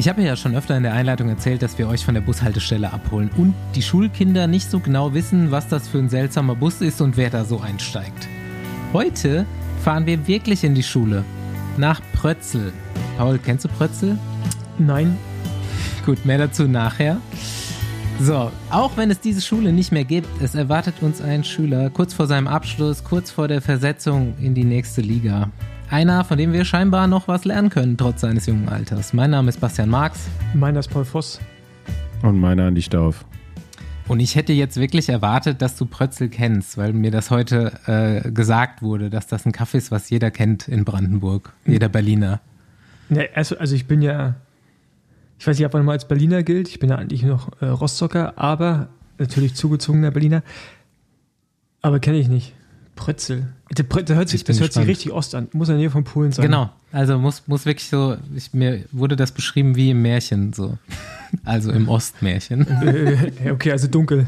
Ich habe ja schon öfter in der Einleitung erzählt, dass wir euch von der Bushaltestelle abholen und die Schulkinder nicht so genau wissen, was das für ein seltsamer Bus ist und wer da so einsteigt. Heute fahren wir wirklich in die Schule. Nach Prötzel. Paul, kennst du Prötzel? Nein. Gut, mehr dazu nachher. So, auch wenn es diese Schule nicht mehr gibt, es erwartet uns ein Schüler kurz vor seinem Abschluss, kurz vor der Versetzung in die nächste Liga. Einer, von dem wir scheinbar noch was lernen können, trotz seines jungen Alters. Mein Name ist Bastian Marx. Meiner ist Paul Voss. Und meiner Andi Stauf. Und ich hätte jetzt wirklich erwartet, dass du Prötzel kennst, weil mir das heute äh, gesagt wurde, dass das ein Kaffee ist, was jeder kennt in Brandenburg, jeder Berliner. Ja, also, also ich bin ja, ich weiß nicht, ob man mal als Berliner gilt. Ich bin ja eigentlich noch äh, Rostocker, aber natürlich zugezogener Berliner. Aber kenne ich nicht. Prötzel. Der, Prö- der hört sich, das hört sich richtig Ost an. Muss in der Nähe von Polen sein. Genau, also muss, muss wirklich so, ich, mir wurde das beschrieben wie im Märchen, so. Also im Ostmärchen. Okay, also dunkel.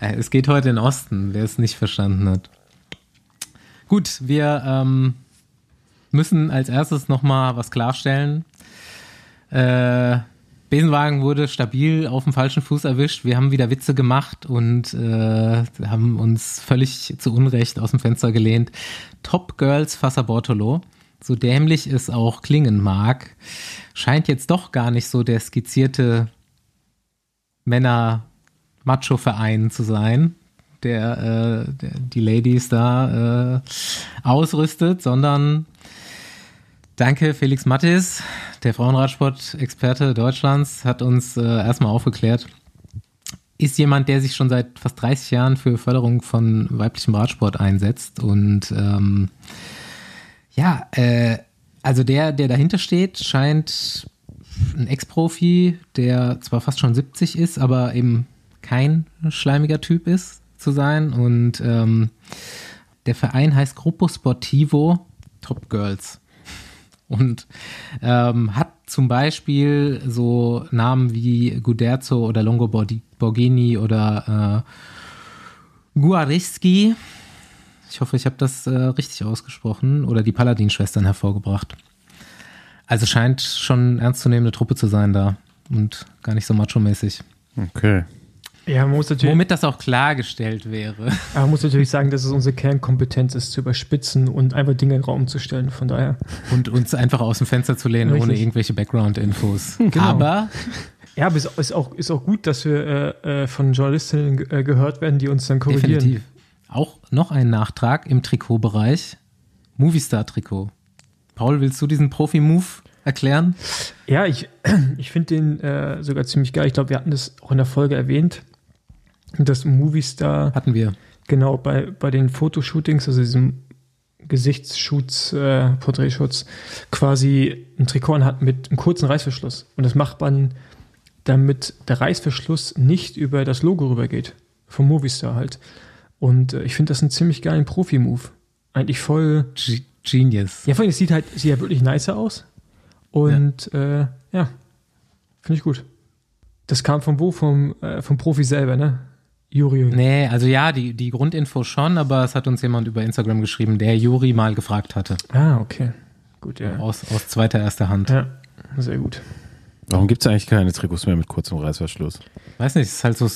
Äh, Es geht heute in den Osten, wer es nicht verstanden hat. Gut, wir ähm, müssen als erstes nochmal was klarstellen. Äh, Besenwagen wurde stabil auf dem falschen Fuß erwischt. Wir haben wieder Witze gemacht und äh, haben uns völlig zu Unrecht aus dem Fenster gelehnt. Top Girls Fassa Bortolo, so dämlich es auch klingen mag, scheint jetzt doch gar nicht so der skizzierte Männer-Macho-Verein zu sein, der, äh, der die Ladies da äh, ausrüstet, sondern danke Felix Mattis, der Frauenradsport-Experte Deutschlands, hat uns äh, erstmal aufgeklärt. Ist jemand, der sich schon seit fast 30 Jahren für Förderung von weiblichem Radsport einsetzt und ähm, ja, äh, also der, der dahinter steht, scheint ein Ex-Profi, der zwar fast schon 70 ist, aber eben kein schleimiger Typ ist, zu sein. Und ähm, der Verein heißt Gruppo Sportivo Top Girls. Und ähm, hat zum Beispiel so Namen wie Guderzo oder Longo Borghini oder äh, Guarischi. Ich hoffe, ich habe das äh, richtig ausgesprochen. Oder die Paladin-Schwestern hervorgebracht. Also scheint schon ernstzunehmende Truppe zu sein da. Und gar nicht so macho-mäßig. Okay. Ja, man muss natürlich, Womit das auch klargestellt wäre. aber man muss natürlich sagen, dass es unsere Kernkompetenz ist, zu überspitzen und einfach Dinge in den Raum zu stellen. Von daher. Und uns einfach aus dem Fenster zu lehnen, ohne Richtig. irgendwelche Background-Infos. Genau. Aber Ja, aber es ist auch, ist auch gut, dass wir äh, äh, von Journalistinnen äh, gehört werden, die uns dann korrigieren. definitiv. Auch noch ein Nachtrag im Trikotbereich. Movistar-Trikot. Paul, willst du diesen Profi-Move erklären? Ja, ich, ich finde den äh, sogar ziemlich geil. Ich glaube, wir hatten das auch in der Folge erwähnt, dass Movistar Hatten wir. genau bei, bei den Fotoshootings, also diesem Gesichtsschutz, äh, Porträtschutz, quasi ein Trikot hat mit einem kurzen Reißverschluss. Und das macht man, damit der Reißverschluss nicht über das Logo rübergeht. Vom Movistar halt. Und äh, ich finde das einen ziemlich geilen Profi-Move. Eigentlich voll. G Genius. Ja, vor allem, es sieht halt, sieht ja wirklich nicer aus. Und ja, äh, ja finde ich gut. Das kam von wo? Vom, äh, vom Profi selber, ne? Juri. Nee, also ja, die, die Grundinfo schon, aber es hat uns jemand über Instagram geschrieben, der Juri mal gefragt hatte. Ah, okay. Gut, ja. Aus, aus zweiter erster Hand. Ja, sehr gut. Warum gibt es eigentlich keine Trikots mehr mit kurzem Reißverschluss? Weiß nicht, es ist halt so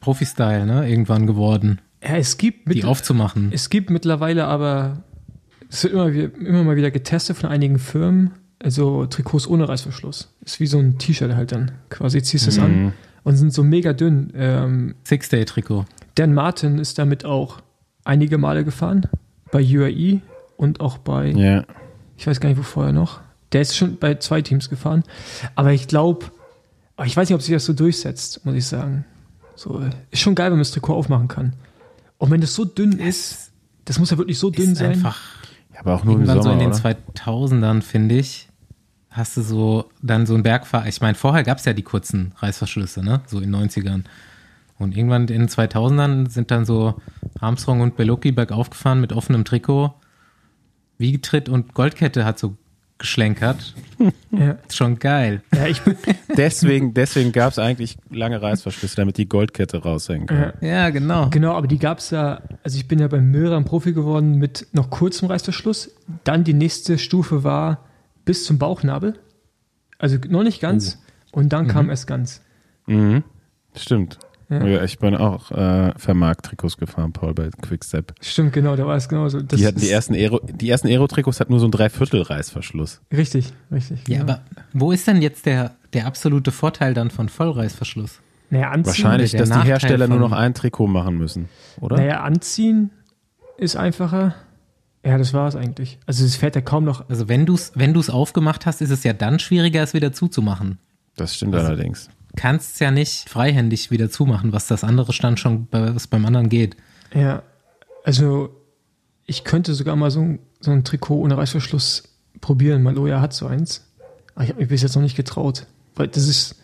Profi-Style, ne? Irgendwann geworden, Ja, es gibt, die mit, aufzumachen. es gibt mittlerweile aber, es wird immer, immer mal wieder getestet von einigen Firmen, also Trikots ohne Reißverschluss. Ist wie so ein T-Shirt halt dann. Quasi ziehst du es an und sind so mega dünn. Ähm, Six-Day-Trikot. Dan Martin ist damit auch einige Male gefahren. Bei UAE und auch bei, Ja. ich weiß gar nicht, wo vorher noch. Der ist schon bei zwei Teams gefahren. Aber ich glaube, ich weiß nicht, ob sich das so durchsetzt, muss ich sagen. So, ist schon geil, wenn man das Trikot aufmachen kann. Und wenn das so dünn ist, das muss ja wirklich so dünn Ist sein. einfach ja aber auch nur im irgendwann Sommer, so in den oder? 2000ern, finde ich, hast du so dann so ein Bergfahr. Ich meine, vorher gab es ja die kurzen Reißverschlüsse, ne? So in den 90ern. Und irgendwann in den 2000ern sind dann so Armstrong und Belocchi bergauf gefahren mit offenem Trikot. Wiegetritt und Goldkette hat so geschlenkert. Ja, Ist schon geil. ja ich Deswegen, deswegen gab es eigentlich lange Reißverschlüsse, damit die Goldkette raushängen kann. ja, genau. genau, aber die gab es ja, also ich bin ja beim Milram Profi geworden mit noch kurzem Reißverschluss. Dann die nächste Stufe war bis zum Bauchnabel. Also noch nicht ganz. Und dann kam es ganz. Mhm. Stimmt. Ja. Ja. ich bin auch äh, Vermarkt-Trikots gefahren, Paul, bei Quickstep. Stimmt, genau, da war es genauso. Das Die hatten die ersten Aero, die ersten Aero-Trikots hatten nur so einen Dreiviertel-Reißverschluss. Richtig, richtig. Ja, genau. aber wo ist denn jetzt der, der absolute Vorteil dann von Vollreißverschluss? Naja, anziehen, Wahrscheinlich, dass die Nachteil Hersteller nur noch ein Trikot machen müssen, oder? Naja, anziehen ist einfacher. Ja, das war es eigentlich. Also es fährt ja kaum noch. Also wenn du es wenn du's aufgemacht hast, ist es ja dann schwieriger, es wieder zuzumachen. Das stimmt Also- allerdings. Kannst ja nicht freihändig wieder zumachen, was das andere stand schon, bei, was beim anderen geht. Ja, also ich könnte sogar mal so ein, so ein Trikot ohne Reißverschluss probieren. Maloja hat so eins. Aber ich habe mich bis jetzt noch nicht getraut. Weil das ist,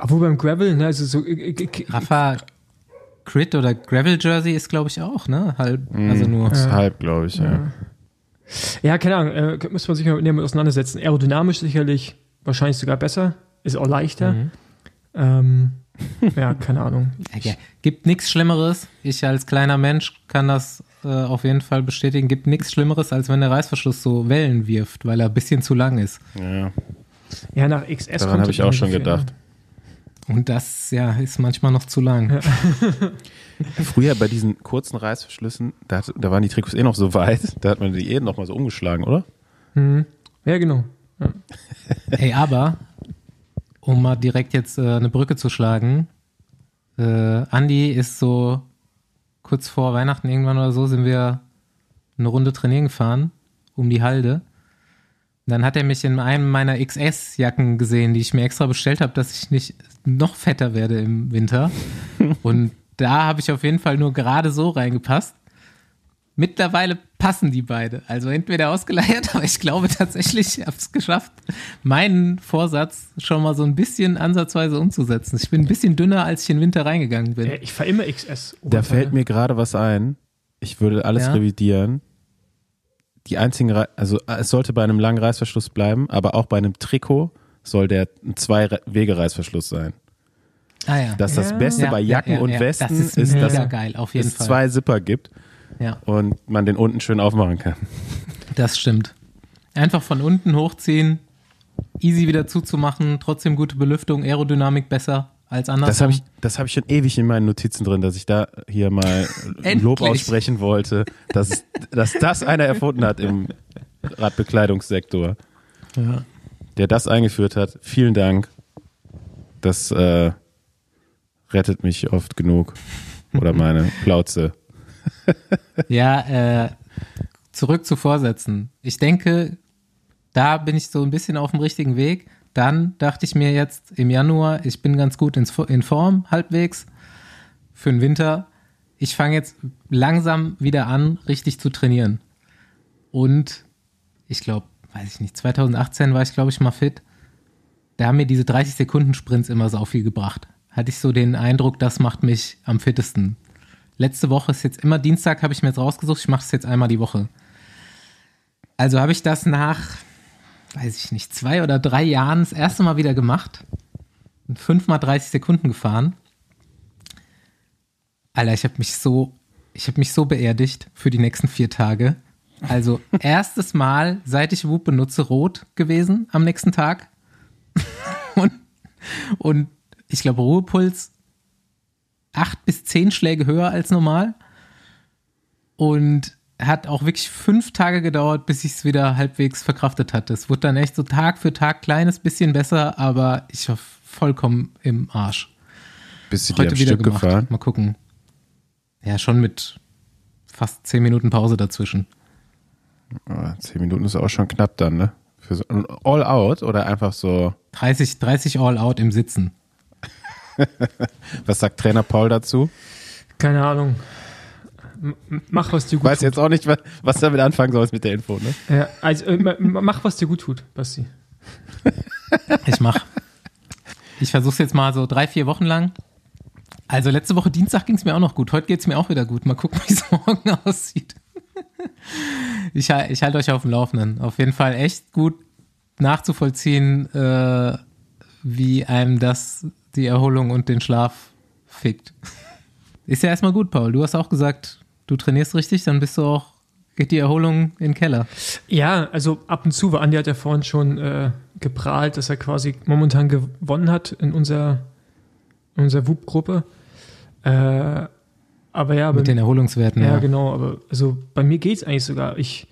obwohl beim Gravel, ne, also so, äh, äh, äh, Rafa Crit oder Gravel Jersey ist, glaube ich, auch, ne? Halb, also nur. Das ist halb, glaube ich, ja. ja, keine Ahnung, äh, müssen wir sich mal näher auseinandersetzen. Aerodynamisch sicherlich, wahrscheinlich sogar besser, ist auch leichter. Mhm. Ähm, ja, keine Ahnung. Ja, gibt nichts Schlimmeres. Ich als kleiner Mensch kann das äh, auf jeden Fall bestätigen. Gibt nichts Schlimmeres, als wenn der Reißverschluss so Wellen wirft, weil er ein bisschen zu lang ist. ja. Ja, nach XS Daran kommt habe ich auch schon gedacht. Und das, ja, ist manchmal noch zu lang. Früher bei diesen kurzen Reißverschlüssen, da, hat, da waren die Trikots eh noch so weit, da hat man die eh noch mal so umgeschlagen, oder? Mhm. Ja, genau. Ey, aber, um mal direkt jetzt äh, eine Brücke zu schlagen, äh, Andi ist so kurz vor Weihnachten irgendwann oder so, sind wir eine Runde trainieren gefahren, um die Halde. Dann hat er mich in einem meiner XS-Jacken gesehen, die ich mir extra bestellt habe, dass ich nicht noch fetter werde im Winter. Und da habe ich auf jeden Fall nur gerade so reingepasst. Mittlerweile passen die beide. Also entweder ausgeleiert, aber ich glaube tatsächlich, ich habe es geschafft, meinen Vorsatz schon mal so ein bisschen ansatzweise umzusetzen. Ich bin ein bisschen dünner, als ich in den Winter reingegangen bin. Ich fahre immer XS. Da fällt mir gerade was ein. Ich würde alles Ja? revidieren. Die einzigen, Rei- also äh, es sollte bei einem langen Reißverschluss bleiben, aber auch bei einem Trikot soll der ein Zwei-Wege-Reißverschluss sein. Ah ja. Dass das Ja. Beste Ja, bei ja, Jacken ja, und ja. Westen das ist, ist, dass geil, auf jeden es Fall. zwei Zipper gibt Ja, und man den unten schön aufmachen kann. das stimmt. Einfach von unten hochziehen, easy wieder zuzumachen, trotzdem gute Belüftung, Aerodynamik besser als andersrum. Das habe ich, das habe ich schon ewig in meinen Notizen drin, dass ich da hier mal Lob aussprechen wollte, dass, dass das einer erfunden hat im Radbekleidungssektor, ja. der das eingeführt hat. Vielen Dank. Das äh, rettet mich oft genug. Oder meine Plauze. Ja, äh, zurück zu Vorsätzen. Ich denke, da bin ich so ein bisschen auf dem richtigen Weg. Dann dachte ich mir jetzt im Januar, ich bin ganz gut in Form, halbwegs, für den Winter. Ich fange jetzt langsam wieder an, richtig zu trainieren. Und ich glaube, weiß ich nicht, 2018 war ich, glaube ich, mal fit. Da haben mir diese 30 Sekunden Sprints immer so viel gebracht. Hatte ich so den Eindruck, das macht mich am fittesten. Letzte Woche ist jetzt immer Dienstag, habe ich mir jetzt rausgesucht. Ich mache das jetzt einmal die Woche. Also habe ich das nach, weiß ich nicht, zwei oder drei Jahren das erste Mal wieder gemacht. Und fünfmal 30 Sekunden gefahren. Alter, ich habe mich so, ich habe mich so beerdigt für die nächsten vier Tage. Also erstes Mal, seit ich Whoop benutze, rot gewesen am nächsten Tag. und, und ich glaube, Ruhepuls acht bis zehn Schläge höher als normal. Und hat auch wirklich fünf Tage gedauert, bis ich es wieder halbwegs verkraftet hatte. Es wurde dann echt so Tag für Tag kleines bisschen besser, aber ich war vollkommen im Arsch. Bist du dir Heute am wieder Stück gemacht. gefahren? Mal gucken. Ja, schon mit fast zehn Minuten Pause dazwischen. Oh, zehn Minuten ist auch schon knapp dann, ne? Für so, ein all out oder einfach so, 30, 30 All Out im Sitzen. was sagt Trainer Paul dazu? Keine Ahnung. Mach, was dir gut Weiß jetzt auch nicht, was, was damit anfangen soll mit der Info, ne? tut. Ja, also, äh, ma- mach, was dir gut tut, Basti. Ich mach. Ich versuch's jetzt mal so drei, vier Wochen lang. Also letzte Woche Dienstag ging's mir auch noch gut. Heute geht's mir auch wieder gut. Mal gucken, wie es morgen aussieht. Ich, hal- ich halte euch auf dem Laufenden. Auf jeden Fall echt gut nachzuvollziehen, äh, wie einem das die Erholung und den Schlaf fickt. Ist ja erstmal gut, Paul. Du hast auch gesagt, du trainierst richtig, dann bist du auch geht die Erholung in den Keller. Ja, also ab und zu, weil Andi hat ja vorhin schon äh, geprahlt, dass er quasi momentan gewonnen hat in unserer, in unserer WUP-Gruppe. Äh, aber ja, Mit den Erholungswerten. ja, genau, aber also bei mir geht's eigentlich sogar. Ich,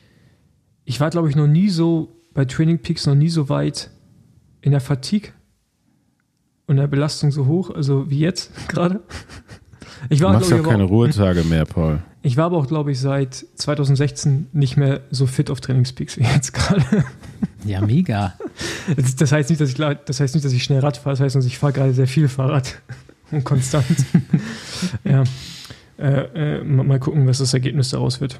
ich war, glaube ich, noch nie so bei Training Peaks noch nie so weit in der Fatigue und der Belastung so hoch, also wie jetzt gerade. Ich Du war, machst ja ich, aber keine auch, Ruhetage mehr, Paul. ich war aber auch, glaube ich, seit 2016 nicht mehr so fit auf Trainingspeaks wie jetzt gerade. Ja, mega. Das, das heißt nicht, dass ich das heißt nicht, dass ich schnell Rad fahre, das heißt, dass ich fahre gerade sehr viel Fahrrad und konstant. ja. Äh, äh, mal gucken, was das Ergebnis daraus wird.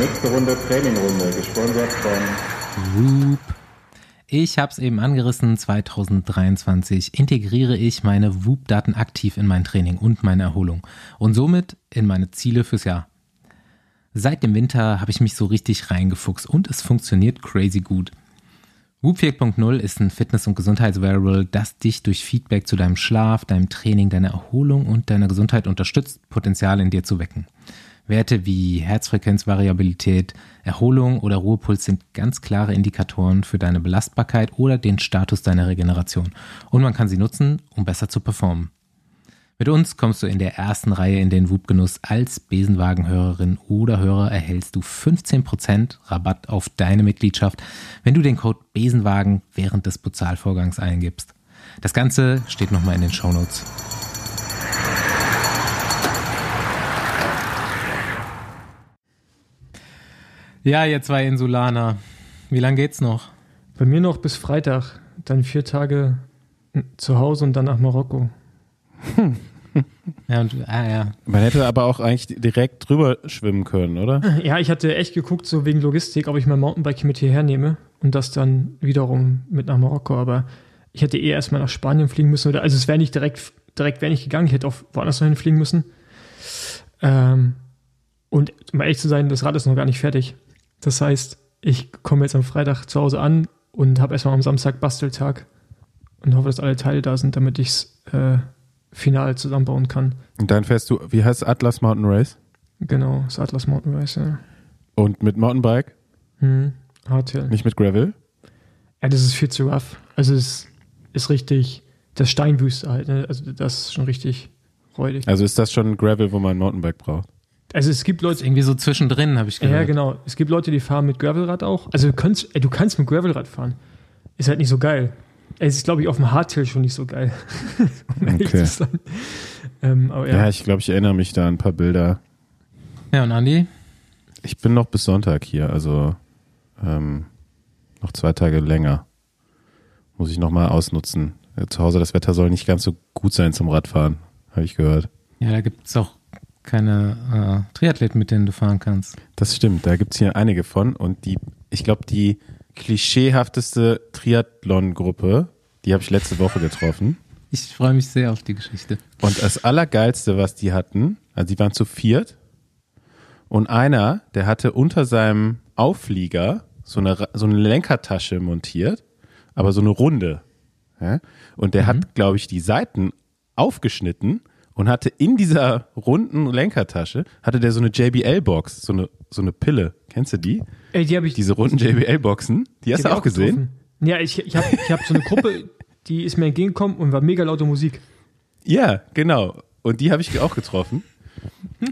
Nächste Runde Trainingrunde, gesponsert von Whoop. Ich habe es eben angerissen, 2023 integriere ich meine Whoop-Daten aktiv in mein Training und meine Erholung und somit in meine Ziele fürs Jahr. Seit dem Winter habe ich mich so richtig reingefuchst und es funktioniert crazy gut. Whoop 4.0 ist ein Fitness- und Gesundheitsvariable, das dich durch Feedback zu deinem Schlaf, deinem Training, deiner Erholung und deiner Gesundheit unterstützt, Potenzial in dir zu wecken. Werte wie Herzfrequenzvariabilität, Erholung oder Ruhepuls sind ganz klare Indikatoren für deine Belastbarkeit oder den Status deiner Regeneration. Und man kann sie nutzen, um besser zu performen. Mit uns kommst du in der ersten Reihe in den Whoop-Genuss. Als Besenwagenhörerin oder Hörer erhältst du 15% Rabatt auf deine Mitgliedschaft, wenn du den Code Besenwagen während des Bezahlvorgangs eingibst. Das Ganze steht nochmal in den Shownotes. Ja, ihr zwei Insulaner. Wie lange geht's noch? Bei mir noch bis Freitag, dann vier Tage zu Hause und dann nach Marokko. Ja, und, ah, ja. Man hätte aber auch eigentlich direkt drüber schwimmen können, oder? Ja, ich hatte echt geguckt, so wegen Logistik, ob ich mein Mountainbike mit hierher nehme und das dann wiederum mit nach Marokko. Aber ich hätte eh erstmal nach Spanien fliegen müssen. Oder, also es wäre nicht direkt, direkt wäre nicht gegangen. Ich hätte auch woanders noch hinfliegen müssen. Ähm, und um ehrlich zu sein, das Rad ist noch gar nicht fertig. Das heißt, ich komme jetzt am Freitag zu Hause an und habe erstmal am Samstag Basteltag und hoffe, dass alle Teile da sind, damit ich es äh, final zusammenbauen kann. Und dann fährst du, wie heißt es, Atlas Mountain Race? Genau, das Atlas Mountain Race, ja. Und mit Mountainbike, Hm, Hardtail. nicht mit Gravel? Ja, das ist viel zu rough. Also es ist richtig, das Steinwüste halt, ne? also das ist schon richtig räudig. Also ist das schon Gravel, wo man ein Mountainbike braucht? Also es gibt Ist Leute, irgendwie so zwischendrin, habe ich gehört. ja genau, es gibt Leute, die fahren mit Gravelrad auch. Also du kannst, ey, du kannst mit Gravelrad fahren. Ist halt nicht so geil. Es ist, glaube ich, auf dem Hardtail schon nicht so geil. um Okay. Ähm, aber Ja, ja, ich glaube, ich erinnere mich da an ein paar Bilder. Ja, und Andi? Ich bin noch bis Sonntag hier, also ähm, noch zwei Tage länger. Muss ich nochmal ausnutzen. Äh, Zu Hause, das Wetter soll nicht ganz so gut sein zum Radfahren, habe ich gehört. Ja, da gibt es auch keine äh, Triathleten, mit denen du fahren kannst. Das stimmt, da gibt's hier einige von und die, ich glaube, die klischeehafteste Triathlon-Gruppe, die habe ich letzte Woche getroffen. Ich freue mich sehr auf die Geschichte. Und das Allergeilste, was die hatten, also die waren zu viert und einer, der hatte unter seinem Auflieger so eine, so eine Lenkertasche montiert, aber so eine runde. Ja? Und der hat, glaube ich, die Seiten aufgeschnitten und hatte in dieser runden Lenkertasche, hatte der so eine JBL-Box, so eine, so eine Pille. Kennst du die? ey, die habe ich, Diese runden JBL-Boxen, die hast du auch ich gesehen? getroffen. Ja, ich, ich habe ich hab so eine Gruppe, die ist mir entgegengekommen und war mega laute Musik. Ja, genau. Und die habe ich auch getroffen.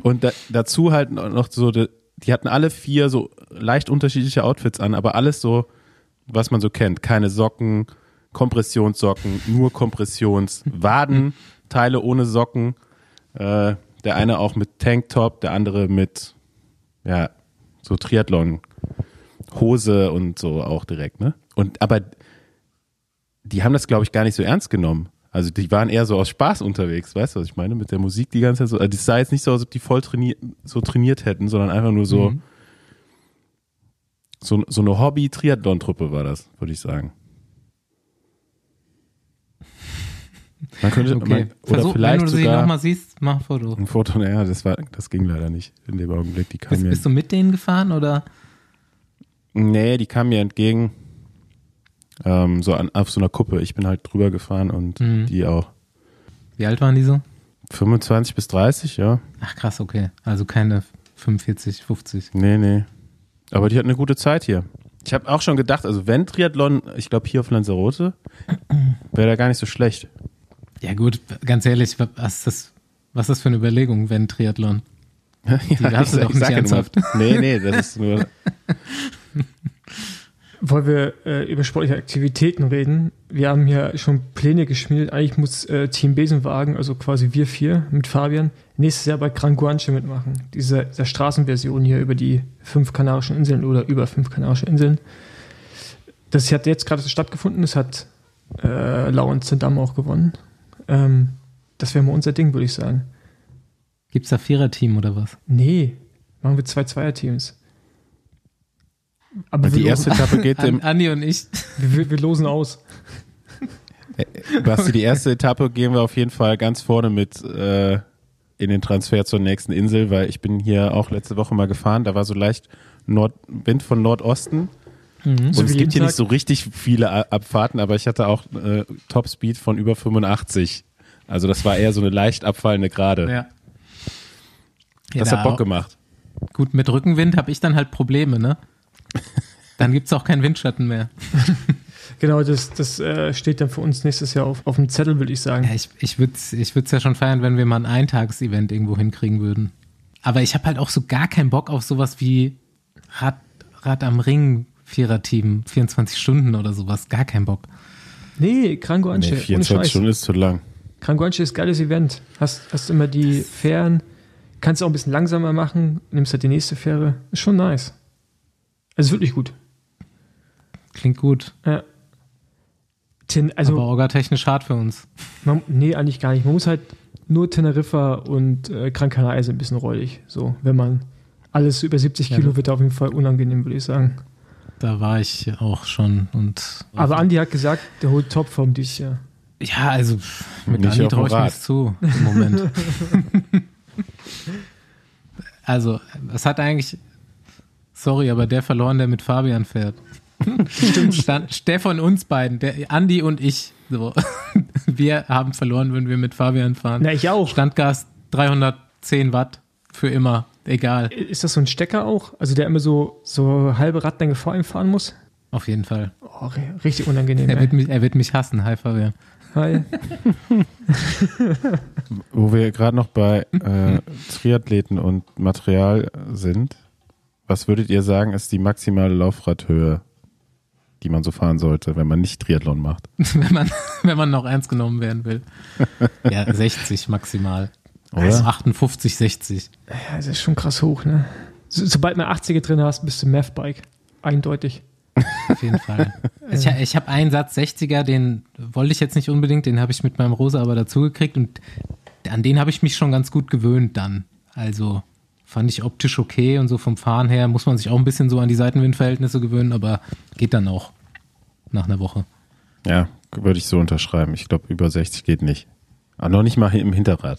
Und da, dazu halt noch so, die, die hatten alle vier so leicht unterschiedliche Outfits an, aber alles so, was man so kennt. Keine Socken, Kompressionssocken, nur Kompressions, Waden, Teile ohne Socken. Äh, der eine auch mit Tanktop, der andere mit, ja, so Triathlon, Hose und so auch direkt, ne? Und aber die haben das, glaube ich, gar nicht so ernst genommen. Also die waren eher so aus Spaß unterwegs, weißt du, was ich meine? Mit der Musik die ganze Zeit so. Also das sah jetzt nicht so aus, als ob die voll trainiert, so trainiert hätten, sondern einfach nur so, Mhm. so, so eine Hobby-Triathlon-Truppe war das, würde ich sagen. Man könnte, Okay. man, oder Versuch, wenn vielleicht du sie nochmal siehst, mach ein Foto. ein Foto, naja, das war, das ging leider nicht in dem Augenblick. Die kam Bist, mir, bist du mit denen gefahren oder? nee, die kam mir entgegen, ähm, so an, auf so einer Kuppe. Ich bin halt drüber gefahren und Mhm. die auch. Wie alt waren die so? 25 bis 30, ja. Ach krass, okay. Also keine 45, 50. Nee, nee. Aber die hat eine gute Zeit hier. Ich habe auch schon gedacht, also wenn Triathlon, ich glaube hier auf Lanzarote, wäre da gar nicht so schlecht. Ja gut, ganz ehrlich, was ist das, was ist das für eine Überlegung, wenn Triathlon? Die darfst du doch nicht ernsthaft. Nee, nee, das ist nur. Wollen wir äh, über sportliche Aktivitäten reden? Wir haben hier schon Pläne geschmiedet. Eigentlich muss äh, Team Besenwagen, also quasi wir vier mit Fabian, nächstes Jahr bei Gran Guanche mitmachen. Diese, dieser Straßenversion hier über die fünf Kanarischen Inseln oder über fünf Kanarische Inseln. Das hat jetzt gerade stattgefunden. Das hat äh, Laurens Zendam auch gewonnen. Ähm, das wäre mal unser Ding, würde ich sagen. Gibt's da Viererteam oder was? Nee, machen wir zwei Zweierteams. Aber die wir erste Etappe geht im, Andi und ich. wir, wir losen aus. Basti, die erste Etappe gehen wir auf jeden Fall ganz vorne mit äh, in den Transfer zur nächsten Insel, weil ich bin hier auch letzte Woche mal gefahren, da war so leicht Nord Wind von Nordosten. Und So es gibt hier Tag. nicht so richtig viele Abfahrten, aber ich hatte auch äh, Topspeed von über 85. Also das war eher so eine leicht abfallende Gerade. Ja. Das Ja, hat Bock gemacht. Gut, mit Rückenwind habe ich dann halt Probleme, ne? Dann gibt's auch keinen Windschatten mehr. Genau, das, das äh, steht dann für uns nächstes Jahr auf, auf dem Zettel, würde ich sagen. Ja, ich ich würde es ich würd's ja schon feiern, wenn wir mal ein Eintagsevent irgendwo hinkriegen würden. Aber ich habe halt auch so gar keinen Bock auf sowas wie Rad, Rad am Ring, Viererteam, 24 Stunden oder sowas. Gar keinen Bock. Nee, Gran Guanche, Nee, ohne 24 Scheiß. Stunden ist zu lang. Gran Guanche ist ein geiles Event. Hast, hast immer die Fähren, kannst auch ein bisschen langsamer machen, nimmst halt die nächste Fähre. Ist schon nice. Also ist wirklich gut. Klingt gut. Ja. Ten, also, aber orgatechnisch hart für uns. man, nee, eigentlich gar nicht. Man muss halt nur Teneriffa und äh, Gran Canaria sind ein bisschen räudig. So, wenn man alles über 70 Ja, Kilo das- wird auf jeden Fall unangenehm, würde ich sagen. Da war ich auch schon und. Aber Andi hat gesagt, der holt Topform dieses Jahr. Ja, also mit Nicht Andi traue ich Rad. nichts zu im Moment. also, es hat eigentlich, sorry, aber der verloren, der mit Fabian fährt. Stimmt. Stand, der von uns beiden, der Andi und ich, so. Wir haben verloren, wenn wir mit Fabian fahren. Na, ich auch. Standgas 310 Watt für immer, egal. Ist das so ein Stecker auch? Also der immer so, so halbe Radlänge vor ihm fahren muss? Auf jeden Fall. Oh, ri- richtig unangenehm. Er wird mich, er wird mich hassen. Hi Fabian. Hi. Wo wir gerade noch bei äh, Triathleten und Material sind, was würdet ihr sagen, ist die maximale Laufradhöhe, die man so fahren sollte, wenn man nicht Triathlon macht? wenn man, wenn man noch ernst genommen werden will. Ja, 60 maximal. Also 58, 60. Ja, das ist schon krass hoch, ne? So, sobald man 80er drin hast, bist du Math-Bike. Eindeutig. Auf jeden Fall. Ich, ich habe einen Satz 60er, den wollte ich jetzt nicht unbedingt, den habe ich mit meinem Rosa aber dazugekriegt und an den habe ich mich schon ganz gut gewöhnt dann. Also fand ich optisch okay und so vom Fahren her muss man sich auch ein bisschen so an die Seitenwindverhältnisse gewöhnen, aber geht dann auch nach einer Woche. Ja, würde ich so unterschreiben. Ich glaube, über 60 geht nicht. Aber noch nicht mal im Hinterrad.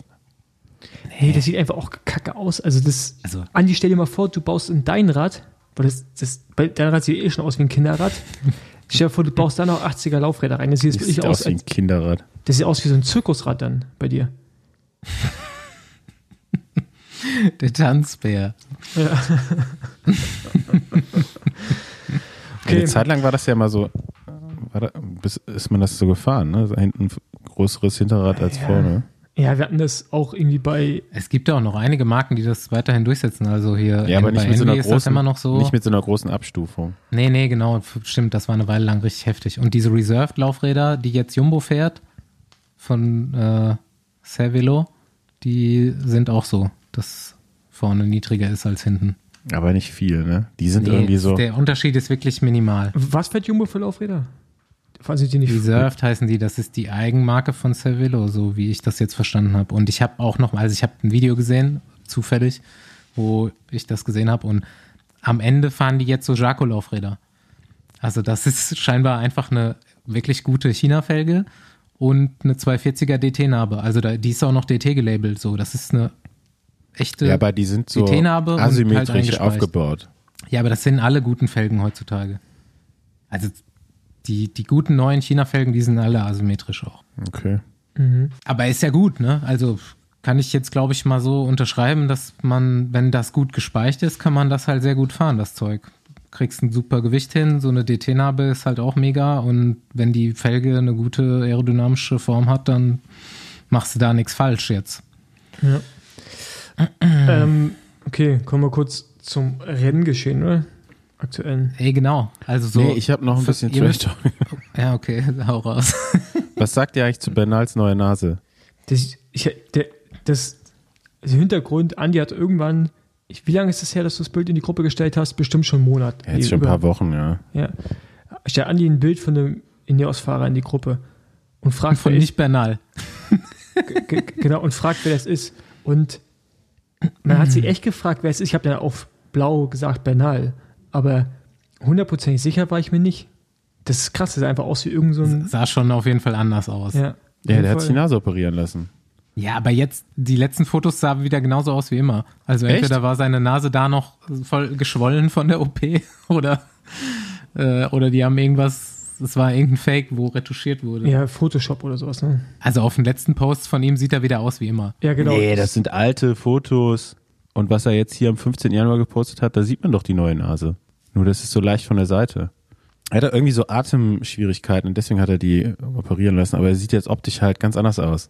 Hey, das sieht einfach auch kacke aus. Also das, Also- Andi, stell dir mal vor, du baust in dein Rad, weil das, das, bei dein Rad sieht eh schon aus wie ein Kinderrad. stell dir vor, du baust da noch 80er Laufräder rein. Das sieht Das sieht aus, aus wie ein Kinderrad. das sieht aus wie so ein Zirkusrad dann bei dir. Der Tanzbär. Okay. Eine Zeit lang war das ja mal so, da, bis, ist man das so gefahren, ne? Da hinten ein größeres Hinterrad als Ja. vorne. Ja, wir hatten das auch irgendwie bei, Es gibt ja auch noch einige Marken, die das weiterhin durchsetzen. Also hier Ja, aber bei nicht mit so einer ist das großen, immer noch so. nicht mit so einer großen Abstufung. Nee, nee, genau. Stimmt, das war eine Weile lang richtig heftig. Und diese Reserved-Laufräder, die jetzt Jumbo fährt, von äh, Cervelo, die sind auch so, dass vorne niedriger ist als hinten. Aber nicht viel, ne? Die sind Nee, irgendwie so. Der Unterschied ist wirklich minimal. was fährt Jumbo für Laufräder? Falls ich die nicht. Reserved heißen die, das ist die Eigenmarke von Cervelo, so wie ich das jetzt verstanden habe. Und ich habe auch noch, also ich habe ein Video gesehen, zufällig, wo ich das gesehen habe. Und am Ende fahren die jetzt so Jaco-Laufräder. Also das ist scheinbar einfach eine wirklich gute China-Felge und eine 240er DT-Narbe. Also da, die ist auch noch DT gelabelt. So, das ist eine echte. ja, aber die sind so DT-Narbe und halt asymmetrisch eingespeist. aufgebaut. Ja, aber das sind alle guten Felgen heutzutage. Also die, die guten neuen China-Felgen, die sind alle asymmetrisch auch. Okay. Aber ist ja gut, ne? Also kann ich jetzt, glaube ich, mal so unterschreiben, dass man, wenn das gut gespeicht ist, kann man das halt sehr gut fahren, das Zeug. Kriegst ein super Gewicht hin, so eine DT-Narbe ist halt auch mega und wenn die Felge eine gute aerodynamische Form hat, dann machst du da nichts falsch jetzt. Ja. ähm, okay, kommen wir kurz zum Renngeschehen, oder? Aktuellen. Ey, genau. Also so. nee, ich habe noch ein bisschen Trash Talk. Ja, okay, hau raus. Was sagt ihr eigentlich zu Bernals neue Nase? Das, ich, der, das, der Hintergrund, Andi hat irgendwann, ich, wie lange ist es her, dass du das Bild in die Gruppe gestellt hast? Bestimmt schon einen Monat. Ja, jetzt schon ein Über- paar Wochen, ja. Ja. Stellt Andi ein Bild von einem Ineos-Fahrer in die Gruppe und fragt, Von nicht Bernal. genau, und fragt, wer das ist. Und man hat sich echt gefragt, wer es ist. Ich habe dann auf blau gesagt, Bernal. Aber hundertprozentig sicher war ich mir nicht. Das ist krass, das sah einfach aus wie irgend so ein. Sah schon auf jeden Fall anders aus. Ja, Ja, der hat sich die Nase operieren lassen. Ja, aber jetzt, die letzten Fotos sahen wieder genauso aus wie immer. Also Echt? entweder war seine Nase da noch voll geschwollen von der OP oder, äh, oder die haben irgendwas, es war irgendein Fake, wo retuschiert wurde. ja, Photoshop oder sowas. Ne? Also auf den letzten Posts von ihm sieht er wieder aus wie immer. Ja, genau. Nee, das sind alte Fotos. Und was er jetzt hier am 15. Januar gepostet hat, da sieht man doch die neue Nase. Nur das ist so leicht von der Seite. Er hat irgendwie so Atemschwierigkeiten und deswegen hat er die operieren lassen. Aber er sieht jetzt optisch halt ganz anders aus.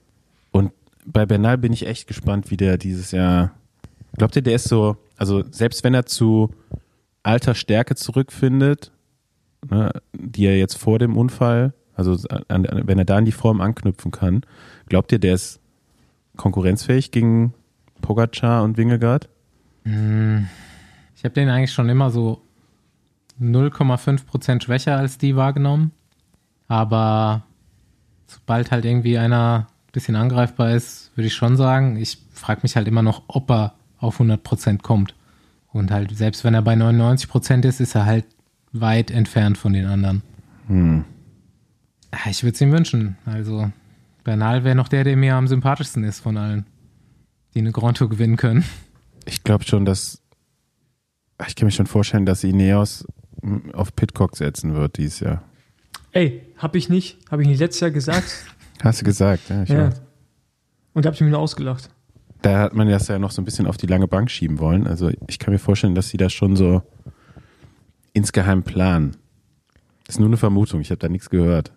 Und bei Bernal bin ich echt gespannt, wie der dieses Jahr. Glaubt ihr, der ist so, also selbst wenn er zu alter Stärke zurückfindet, ne, die er jetzt vor dem Unfall, also an, an, wenn er da an die Form anknüpfen kann, glaubt ihr, der ist konkurrenzfähig gegen Pogacar und Wingegaard? Ich habe den eigentlich schon immer so 0,5% schwächer als die wahrgenommen. Aber sobald halt irgendwie einer ein bisschen angreifbar ist, würde ich schon sagen, ich frage mich halt immer noch, ob er auf 100% kommt. Und halt, selbst wenn er bei 99% ist, ist er halt weit entfernt von den anderen. Hm. Ah, Ich würde es ihm wünschen. Also, Bernal wäre noch der, der mir am sympathischsten ist von allen, die eine Grand Tour gewinnen können. Ich glaube schon, dass ich kann mir schon vorstellen, dass Ineos auf Pitcock setzen wird dieses Jahr. Ey, hab ich nicht, habe ich nicht letztes Jahr gesagt. Hast du gesagt, ja. Ich ja. weiß. Und da habt ihr mir nur ausgelacht. Da hat man das ja noch so ein bisschen auf die lange Bank schieben wollen. Also ich kann mir vorstellen, dass sie das schon so insgeheim planen. Das ist nur eine Vermutung, ich habe da nichts gehört.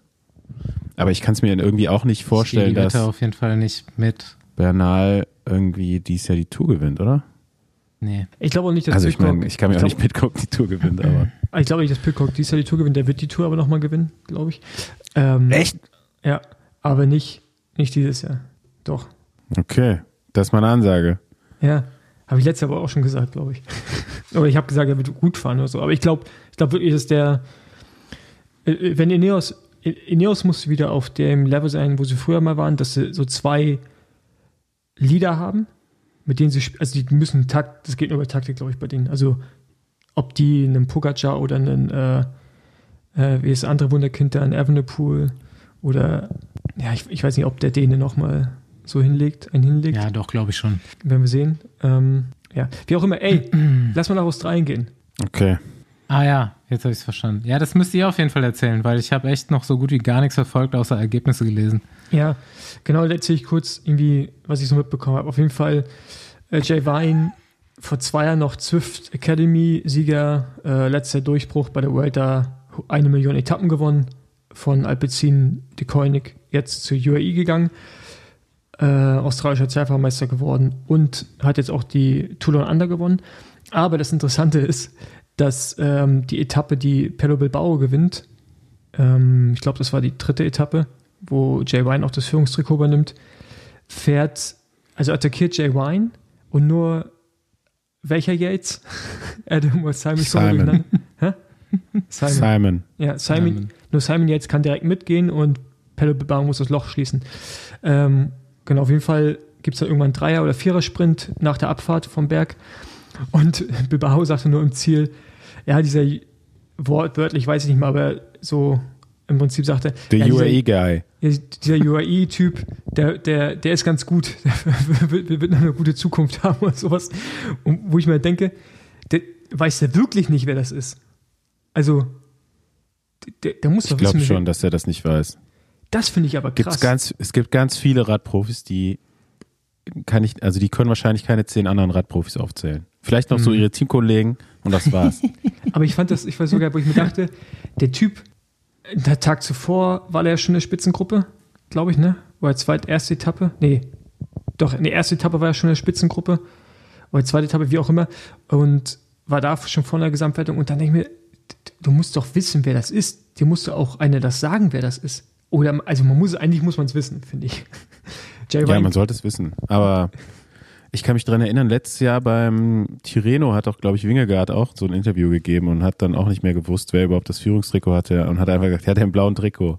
Aber ich kann es mir irgendwie auch nicht vorstellen, ich die dass auf jeden Fall nicht mit. Bernal irgendwie dieses Jahr die Tour gewinnt, oder? Nee. Ich glaube auch nicht, dass Also ich Pitcock- meine, ich kann mir auch glaub- nicht Pitcock die Tour gewinnt, aber. Ich glaube nicht, dass Pitcock dieses Jahr die Tour gewinnt. Der wird die Tour aber nochmal gewinnen, glaube ich. Ähm, Ja, aber nicht, nicht dieses Jahr. Doch. Okay, das ist meine Ansage. Ja, habe ich letztes Jahr aber auch schon gesagt, glaube ich. oder ich habe gesagt, er wird gut fahren oder so. Aber ich glaube ich glaub wirklich, dass der, äh, wenn Ineos, Ineos muss wieder auf dem Level sein, wo sie früher mal waren, dass sie so zwei Leader haben, mit denen sie, sp- also die müssen Takt, das geht nur über Taktik, glaube ich, bei denen. Also ob die einen Pogacar oder einen, äh, äh, wie ist das andere Wunderkind da, einen Evenepoel oder, ja, ich, ich weiß nicht, ob der Däne nochmal so hinlegt, einen hinlegt. Ja, doch, glaube ich schon. Werden wir sehen. Ähm, ja, wie auch immer. Ey, lass mal nach Australien gehen. Okay. Ah ja, jetzt habe ich es verstanden. Ja, das müsst ihr auf jeden Fall erzählen, weil ich habe echt noch so gut wie gar nichts verfolgt, außer Ergebnisse gelesen. Ja, genau, da erzähle ich kurz irgendwie, was ich so mitbekommen habe. Auf jeden Fall äh, Jay Vine, vor zwei Jahren noch Zwift Academy Sieger, äh, letzter Durchbruch bei der Vuelta, eine Million Etappen gewonnen, von Alpecin de Koenig jetzt zur UAE gegangen, äh, australischer Zeitfahrmeister geworden und hat jetzt auch die Toulon Under gewonnen. Aber das Interessante ist, dass ähm, die Etappe, die Pello Bilbao gewinnt, ähm, ich glaube, das war die dritte Etappe, wo Jay Wine auch das Führungstrikot übernimmt, fährt, also attackiert Jay Wine und nur welcher Yates? Adam oder Simon? Simon. Simon. Simon. Ja, Simon, Simon. nur Simon Yates kann direkt mitgehen und Pello Bilbao muss das Loch schließen. Ähm, genau, auf jeden Fall gibt es da irgendwann einen Dreier- oder Vierer-Sprint nach der Abfahrt vom Berg. Und Bilbao sagte nur im Ziel, ja, dieser wortwörtlich weiß ich nicht mal, aber so im Prinzip sagte, Der ja, UAE-Guy. dieser UAE-Typ, der, der, der ist ganz gut. Der wird, eine gute Zukunft haben oder sowas. Und wo ich mir denke, der weiß der wirklich nicht, wer das ist. Also, der, der muss Ich doch glaube wissen, schon, dass er das nicht weiß. das finde ich aber Gibt's krass. ganz, es gibt ganz viele Radprofis, die kann ich, also die können wahrscheinlich keine zehn anderen Radprofis aufzählen. Vielleicht noch so Mhm. ihre Teamkollegen und das war's. Aber ich fand das, ich war so geil, wo ich mir dachte, der Typ, der Tag zuvor war er ja schon in der Spitzengruppe, glaube ich, ne? War zweite, erste Etappe? Nee. Doch, in der ersten Etappe war er schon in der Spitzengruppe. Oder zweite Etappe, wie auch immer. Und war da schon vor der Gesamtwertung. Und dann denke ich mir, du musst doch wissen, wer das ist. Dir musst du auch einer das sagen, wer das ist. Oder, also man muss, eigentlich muss man es wissen, finde ich. Jay ja, Ryan- man sollte es wissen. Aber ich kann mich dran erinnern, letztes Jahr beim Tirreno hat auch, glaube ich, Wingegaard auch so ein Interview gegeben und hat dann auch nicht mehr gewusst, wer überhaupt das Führungstrikot hatte und hat einfach gesagt, er hat einen blauen Trikot.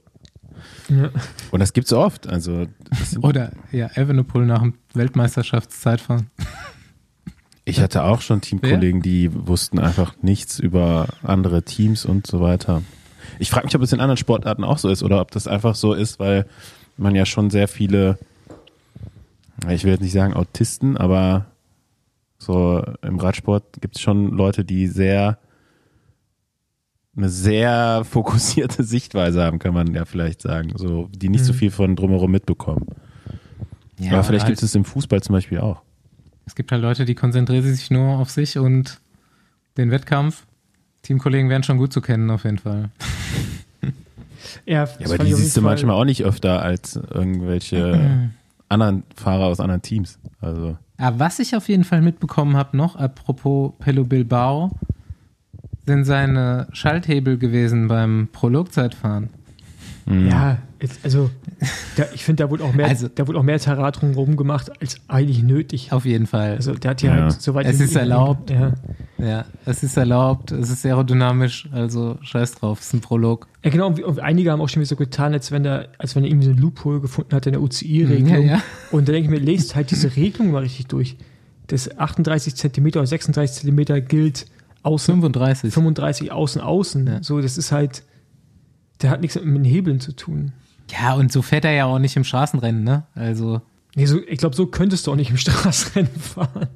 Ja. Und das gibt's oft. Also Oder ja, Evenepoel nach dem Weltmeisterschaftszeitfahren. Ich hatte auch schon Teamkollegen, die wussten einfach nichts über andere Teams und so weiter. Ich frage mich, ob es in anderen Sportarten auch so ist oder ob das einfach so ist, weil man ja schon sehr viele, ich will jetzt nicht sagen Autisten, aber so im Radsport gibt es schon Leute, die sehr eine sehr fokussierte Sichtweise haben, kann man ja vielleicht sagen, so die nicht so viel von drumherum mitbekommen. Ja, aber vielleicht halt, gibt es im Fußball zum Beispiel auch. es gibt halt Leute, die konzentrieren sich nur auf sich und den Wettkampf. Teamkollegen wären schon gut zu kennen, auf jeden Fall. Ja, Ja, aber die siehst du manchmal auch nicht öfter als irgendwelche anderen Fahrer aus anderen Teams. Also, Aber was ich auf jeden Fall mitbekommen habe noch, apropos Pello Bilbao, sind seine Schalthebel gewesen beim Prologzeitfahren. Mh. Ja, jetzt, also da, ich finde, da wurde auch mehr, Also- da wurde auch mehr Terrat drumherum gemacht als eigentlich nötig. Auf jeden Fall. Also der hat ja, Ja. halt soweit Es ist erlaubt. Ja. ja, es ist erlaubt, es ist aerodynamisch, also scheiß drauf, es ist ein Prolog. ja, genau. Und und einige haben auch schon wieder so getan, als wenn er, als wenn er irgendwie so ein Loophole gefunden hat in der UCI-Regelung. Ja, ja. Und da denke ich mir, lest halt diese Regelung mal richtig durch. Das 38 Zentimeter oder 36 Zentimeter gilt außen, 35. 35 außen, außen. Ja. So, das ist halt, der hat nichts mit den Hebeln zu tun. Ja, und so fährt er ja auch nicht im Straßenrennen, ne? Also, Nee, so, ich glaube, so könntest du auch nicht im Straßenrennen fahren.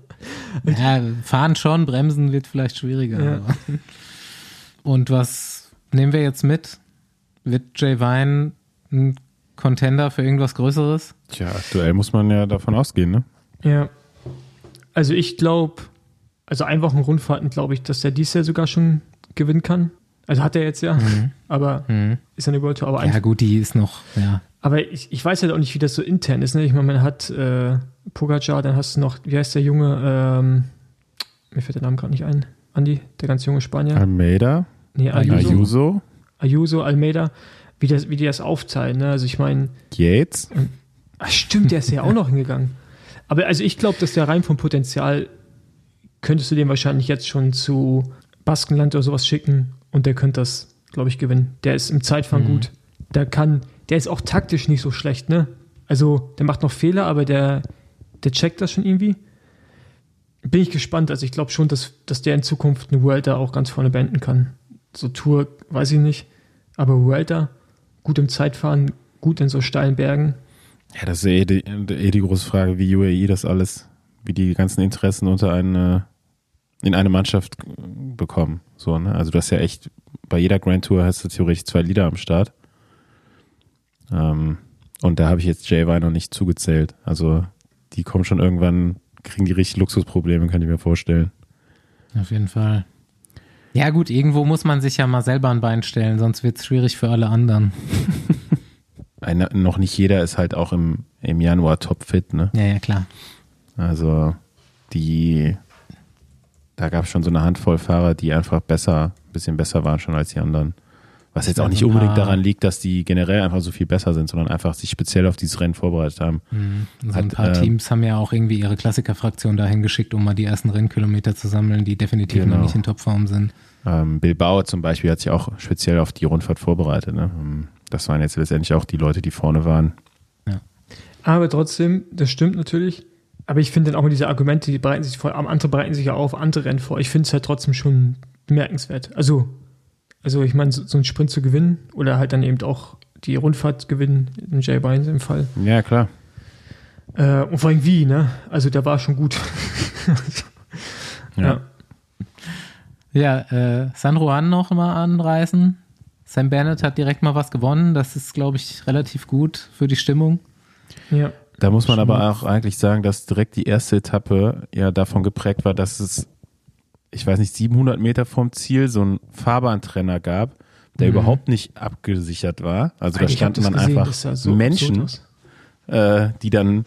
ja, fahren schon, bremsen wird vielleicht schwieriger. Ja. Aber. Und was nehmen wir jetzt mit? Wird Jay Vine ein Contender für irgendwas Größeres? Tja, aktuell muss man ja davon ausgehen, ne? Ja. Also ich glaube, also Einwochenrundfahrten glaube ich, dass der dies Jahr sogar schon gewinnen kann. Also hat er jetzt ja, aber Mhm. ist ja eine World Tour. Aber, Ja, gut, die ist noch, ja. aber ich, ich weiß halt auch nicht, wie das so intern ist. Ne? Ich meine, man hat äh, Pogacar, dann hast du noch, wie heißt der Junge, ähm, mir fällt der Name gerade nicht ein, Andi, der ganz junge Spanier. Almeida, nee, Ayuso. Ayuso, Ayuso, Almeida, wie, das, wie die das aufteilen. Ne? Also ich meine, Yates. Ach, stimmt, der ist ja auch noch hingegangen. Aber also ich glaube, dass der rein vom Potenzial könntest du den wahrscheinlich jetzt schon zu Baskenland oder sowas schicken und der könnte das, glaube ich, gewinnen. Der ist im Zeitfahren gut. Der kann, der ist auch taktisch nicht so schlecht, ne? Also, der macht noch Fehler, aber der, der checkt das schon irgendwie. Bin ich gespannt. Also, ich glaube schon, dass, dass der in Zukunft eine Vuelta auch ganz vorne beenden kann. So Tour, weiß ich nicht. Aber Vuelta, gut im Zeitfahren, gut in so steilen Bergen. Ja, das ist eh die, eh die große Frage, wie UAE das alles, wie die ganzen Interessen unter eine, in eine Mannschaft bekommen. So, ne? Also du hast ja echt, bei jeder Grand Tour hast du theoretisch zwei Lieder am Start. Ähm, und da habe ich jetzt Jay noch nicht zugezählt. Also die kommen schon irgendwann, kriegen die richtig Luxusprobleme, kann ich mir vorstellen. Auf jeden Fall. Ja, gut, irgendwo muss man sich ja mal selber ein Bein stellen, sonst wird es schwierig für alle anderen. Eine, noch nicht jeder ist halt auch im, im Januar topfit, ne? Ja, ja, klar. Also die, da gab es schon so eine Handvoll Fahrer, die einfach besser, ein bisschen besser waren schon als die anderen. Was jetzt auch nicht unbedingt daran liegt, dass die generell einfach so viel besser sind, sondern einfach sich speziell auf dieses Rennen vorbereitet haben. Mhm. So Hat, ein paar ähm, Teams haben ja auch irgendwie ihre Klassikerfraktion dahin geschickt, um mal die ersten Rennkilometer zu sammeln, die definitiv Genau. noch nicht in Topform sind. Ähm, Bilbao zum Beispiel hat sich auch speziell auf die Rundfahrt vorbereitet. Ne? Ähm, Das waren jetzt letztendlich auch die Leute, die vorne waren. Aber trotzdem, das stimmt natürlich. Aber ich finde dann auch mal diese Argumente, die bereiten sich vor, andere bereiten sich ja auf andere Rennen vor. Ich finde es halt trotzdem schon bemerkenswert. Also, also ich meine, so, so einen Sprint zu gewinnen oder halt dann eben auch die Rundfahrt gewinnen, in Jay Bynes im Fall. Ja, klar. Äh, und vor allem wie, ne? Also der war schon gut. Ja. Ja, äh, San Juan noch mal anreißen. Sam Bennett hat direkt mal was gewonnen. Das ist, glaube ich, relativ gut für die Stimmung. ja. Da muss man aber auch eigentlich sagen, dass direkt die erste Etappe ja davon geprägt war, dass es, ich weiß nicht, 700 Meter vom Ziel so einen Fahrbahntrenner gab, der Mhm. überhaupt nicht abgesichert war. Also da standen dann gesehen, einfach so Menschen, äh, die dann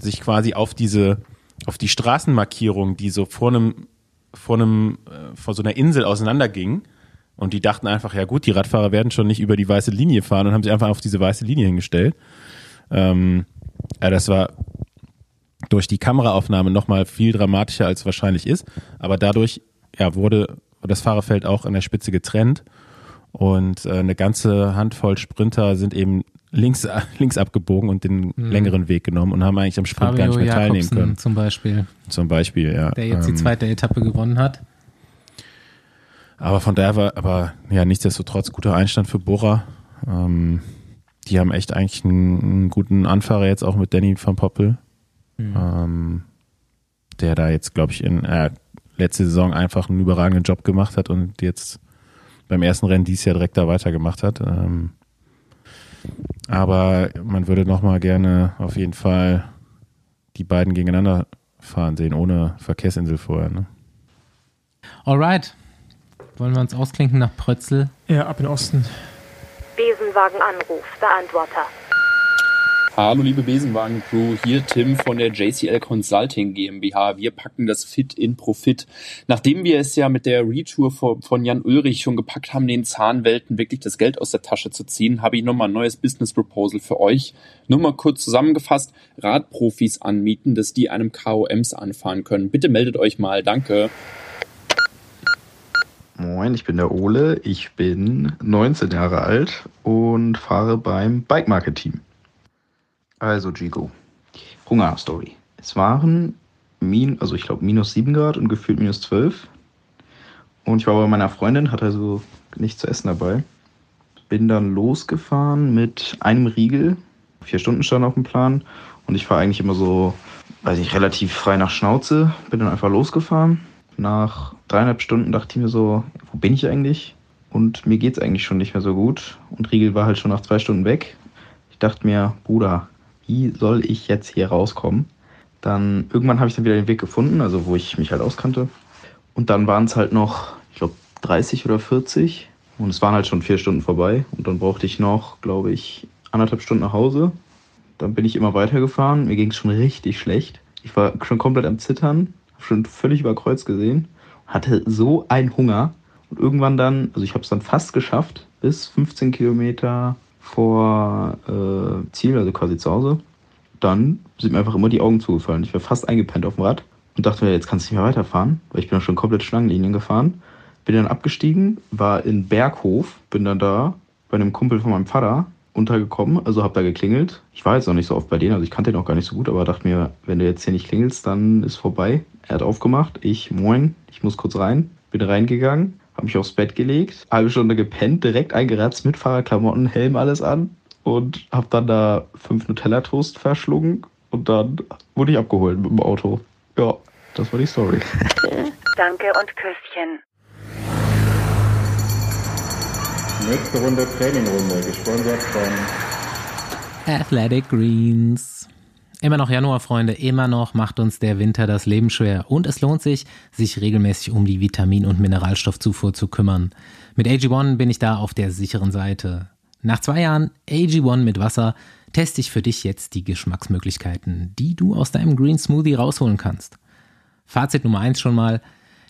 sich quasi auf diese, auf die Straßenmarkierung, die so vor einem, vor einem, äh, vor so einer Insel auseinandergingen. Und die dachten einfach, ja gut, die Radfahrer werden schon nicht über die weiße Linie fahren und haben sich einfach auf diese weiße Linie hingestellt. Ähm, ja, das war durch die Kameraaufnahme nochmal viel dramatischer als wahrscheinlich ist. Aber dadurch ja, wurde das Fahrerfeld auch an der Spitze getrennt. Und äh, eine ganze Handvoll Sprinter sind eben links, links abgebogen und den längeren Weg genommen und haben eigentlich am Sprint gar Fabio nicht mehr teilnehmen Jakobsen können. zum Beispiel, Zum Beispiel, ja. der jetzt die Ähm, zweite Etappe gewonnen hat. Aber von daher war, aber ja, nichtsdestotrotz guter Einstand für Bora. Ähm, die haben echt eigentlich einen, einen guten Anfahrer jetzt auch mit Danny van Poppel. Ähm, der da jetzt, glaube ich, in äh, letzte Saison einfach einen überragenden Job gemacht hat und jetzt beim ersten Rennen dieses Jahr direkt da weitergemacht hat. Ähm, aber man würde noch mal gerne auf jeden Fall die beiden gegeneinander fahren sehen, ohne Verkehrsinsel vorher. Ne? Alright. Wollen wir uns ausklinken nach Prötzel? Ja, ab in den Osten. Besenwagen-Anruf, Beantworter. Hallo liebe Besenwagen-Crew, hier Tim von der JCL Consulting GmbH. Wir packen das Fit in Profit. Nachdem wir es ja mit der Retour von Jan Ulrich schon gepackt haben, den Zahnwelten wirklich das Geld aus der Tasche zu ziehen, habe ich nochmal ein neues Business Proposal für euch. Nur mal kurz zusammengefasst, Radprofis anmieten, dass die einem KOMs anfahren können. Bitte meldet euch mal, danke. Moin, ich bin der Ole, ich bin 19 Jahre alt und fahre beim Bike Market Team. Also Gigo, Hunger-Story. Es waren, min, also ich glaube minus 7 Grad und gefühlt minus 12. Und ich war bei meiner Freundin, hatte also nichts zu essen dabei. Bin dann losgefahren mit einem Riegel. Vier Stunden stand auf dem Plan. Und ich fahre eigentlich immer so, weiß ich, relativ frei nach Schnauze. Bin dann einfach losgefahren. Nach dreieinhalb Stunden dachte ich mir so, wo bin ich eigentlich? Und mir geht's eigentlich schon nicht mehr so gut. Und Riegel war halt schon nach zwei Stunden weg. Ich dachte mir, Bruder, wie soll ich jetzt hier rauskommen? Dann irgendwann habe ich dann wieder den Weg gefunden, also wo ich mich halt auskannte. Und dann waren es halt noch, ich glaube, 30 oder 40. Und es waren halt schon vier Stunden vorbei. Und dann brauchte ich noch, glaube ich, anderthalb Stunden nach Hause. Dann bin ich immer weitergefahren. Mir ging es schon richtig schlecht. Ich war schon komplett am Zittern, schon völlig über Kreuz gesehen, hatte so einen Hunger. Und irgendwann dann, also ich habe es dann fast geschafft, bis 15 Kilometer vor äh, Ziel, also quasi zu Hause. Dann sind mir einfach immer die Augen zugefallen. Ich war fast eingepennt auf dem Rad und dachte mir, jetzt kannst du nicht mehr weiterfahren, weil ich bin dann schon komplett Schlangenlinien gefahren. Bin dann abgestiegen, war in Berghof, bin dann da bei einem Kumpel von meinem Vater untergekommen, also habe da geklingelt. Ich war jetzt noch nicht so oft bei denen, also ich kannte den auch gar nicht so gut, aber dachte mir, wenn du jetzt hier nicht klingelst, dann ist vorbei. Er hat aufgemacht, ich, moin, ich muss kurz rein, bin reingegangen, habe mich aufs Bett gelegt, halbe Stunde gepennt, direkt eingeratzt mit Fahrerklamotten, Helm, alles an und habe dann da fünf Nutella-Toast verschlungen und dann wurde ich abgeholt mit dem Auto. Ja, das war die Story. Danke und Küsschen. Nächste Runde Trainingrunde, gesponsert von Athletic Greens. Immer noch Januar, Freunde, immer noch macht uns der Winter das Leben schwer. Und es lohnt sich, sich regelmäßig um die Vitamin- und Mineralstoffzufuhr zu kümmern. Mit AG1 bin ich da auf der sicheren Seite. Nach zwei Jahren AG1 mit Wasser teste ich für dich jetzt die Geschmacksmöglichkeiten, die du aus deinem Green Smoothie rausholen kannst. Fazit Nummer eins schon mal.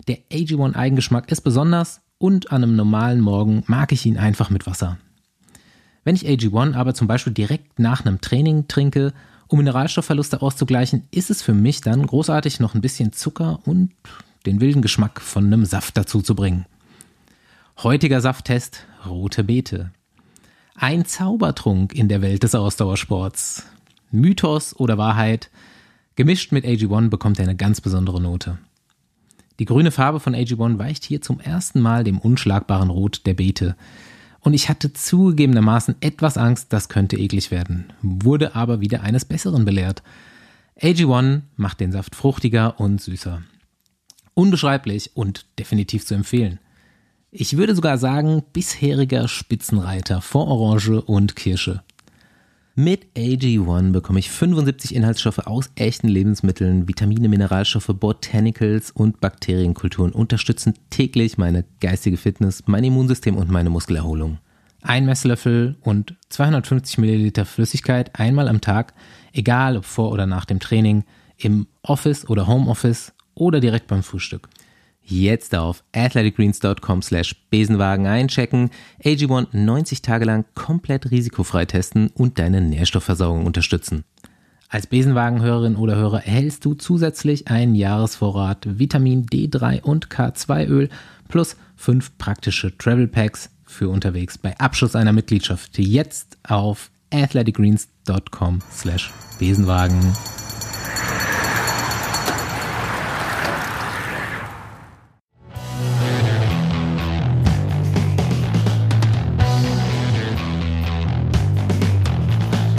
Der AG1 Eigengeschmack ist besonders und an einem normalen Morgen mag ich ihn einfach mit Wasser. Wenn ich AG1 aber zum Beispiel direkt nach einem Training trinke, um Mineralstoffverluste auszugleichen, ist es für mich dann großartig, noch ein bisschen Zucker und den wilden Geschmack von einem Saft dazu zu bringen. Heutiger Safttest: Rote Beete. Ein Zaubertrunk in der Welt des Ausdauersports. Mythos oder Wahrheit? Gemischt mit AG1 bekommt er eine ganz besondere Note. Die grüne Farbe von AG1 weicht hier zum ersten Mal dem unschlagbaren Rot der Beete. Und ich hatte zugegebenermaßen etwas Angst, das könnte eklig werden, wurde aber wieder eines Besseren belehrt. AG1 macht den Saft fruchtiger und süßer. Unbeschreiblich und definitiv zu empfehlen. Ich würde sogar sagen, bisheriger Spitzenreiter vor Orange und Kirsche. Mit AG1 bekomme ich 75 Inhaltsstoffe aus echten Lebensmitteln, Vitamine, Mineralstoffe, Botanicals und Bakterienkulturen unterstützen täglich meine geistige Fitness, mein Immunsystem und meine Muskelerholung. Ein Messlöffel und 250 Milliliter Flüssigkeit einmal am Tag, egal ob vor oder nach dem Training, im Office oder Homeoffice oder direkt beim Frühstück. Jetzt auf athleticgreens.com slash Besenwagen einchecken, AG1 90 Tage lang komplett risikofrei testen und deine Nährstoffversorgung unterstützen. Als Besenwagenhörerin oder Hörer erhältst du zusätzlich einen Jahresvorrat Vitamin D3 und K2 Öl plus fünf praktische Travel Packs für unterwegs bei Abschluss einer Mitgliedschaft. Jetzt auf athleticgreens.com slash Besenwagen.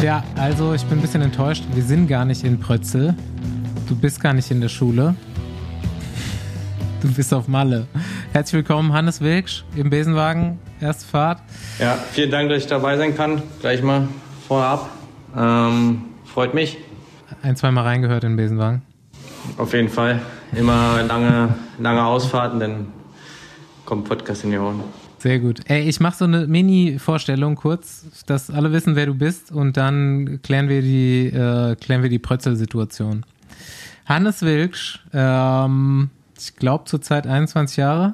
Ja, also ich bin ein bisschen enttäuscht. Wir sind gar nicht in Prötzel. Du bist gar nicht in der Schule. Du bist auf Malle. Herzlich willkommen, Hannes Wilksch im Besenwagen. Erste Fahrt. Ja, vielen Dank, dass ich dabei sein kann. Gleich mal vorab. Ähm, freut mich. Ein, zweimal reingehört in den Besenwagen. Auf jeden Fall. Immer lange, lange Ausfahrten, dann kommt Podcast in die Ohren. Sehr gut. Ey, ich mache so eine Mini-Vorstellung kurz, dass alle wissen, wer du bist und dann klären wir die, äh, klären wir die Prötzel-Situation. Hannes Wilksch, ähm, ich glaube zurzeit 21 Jahre.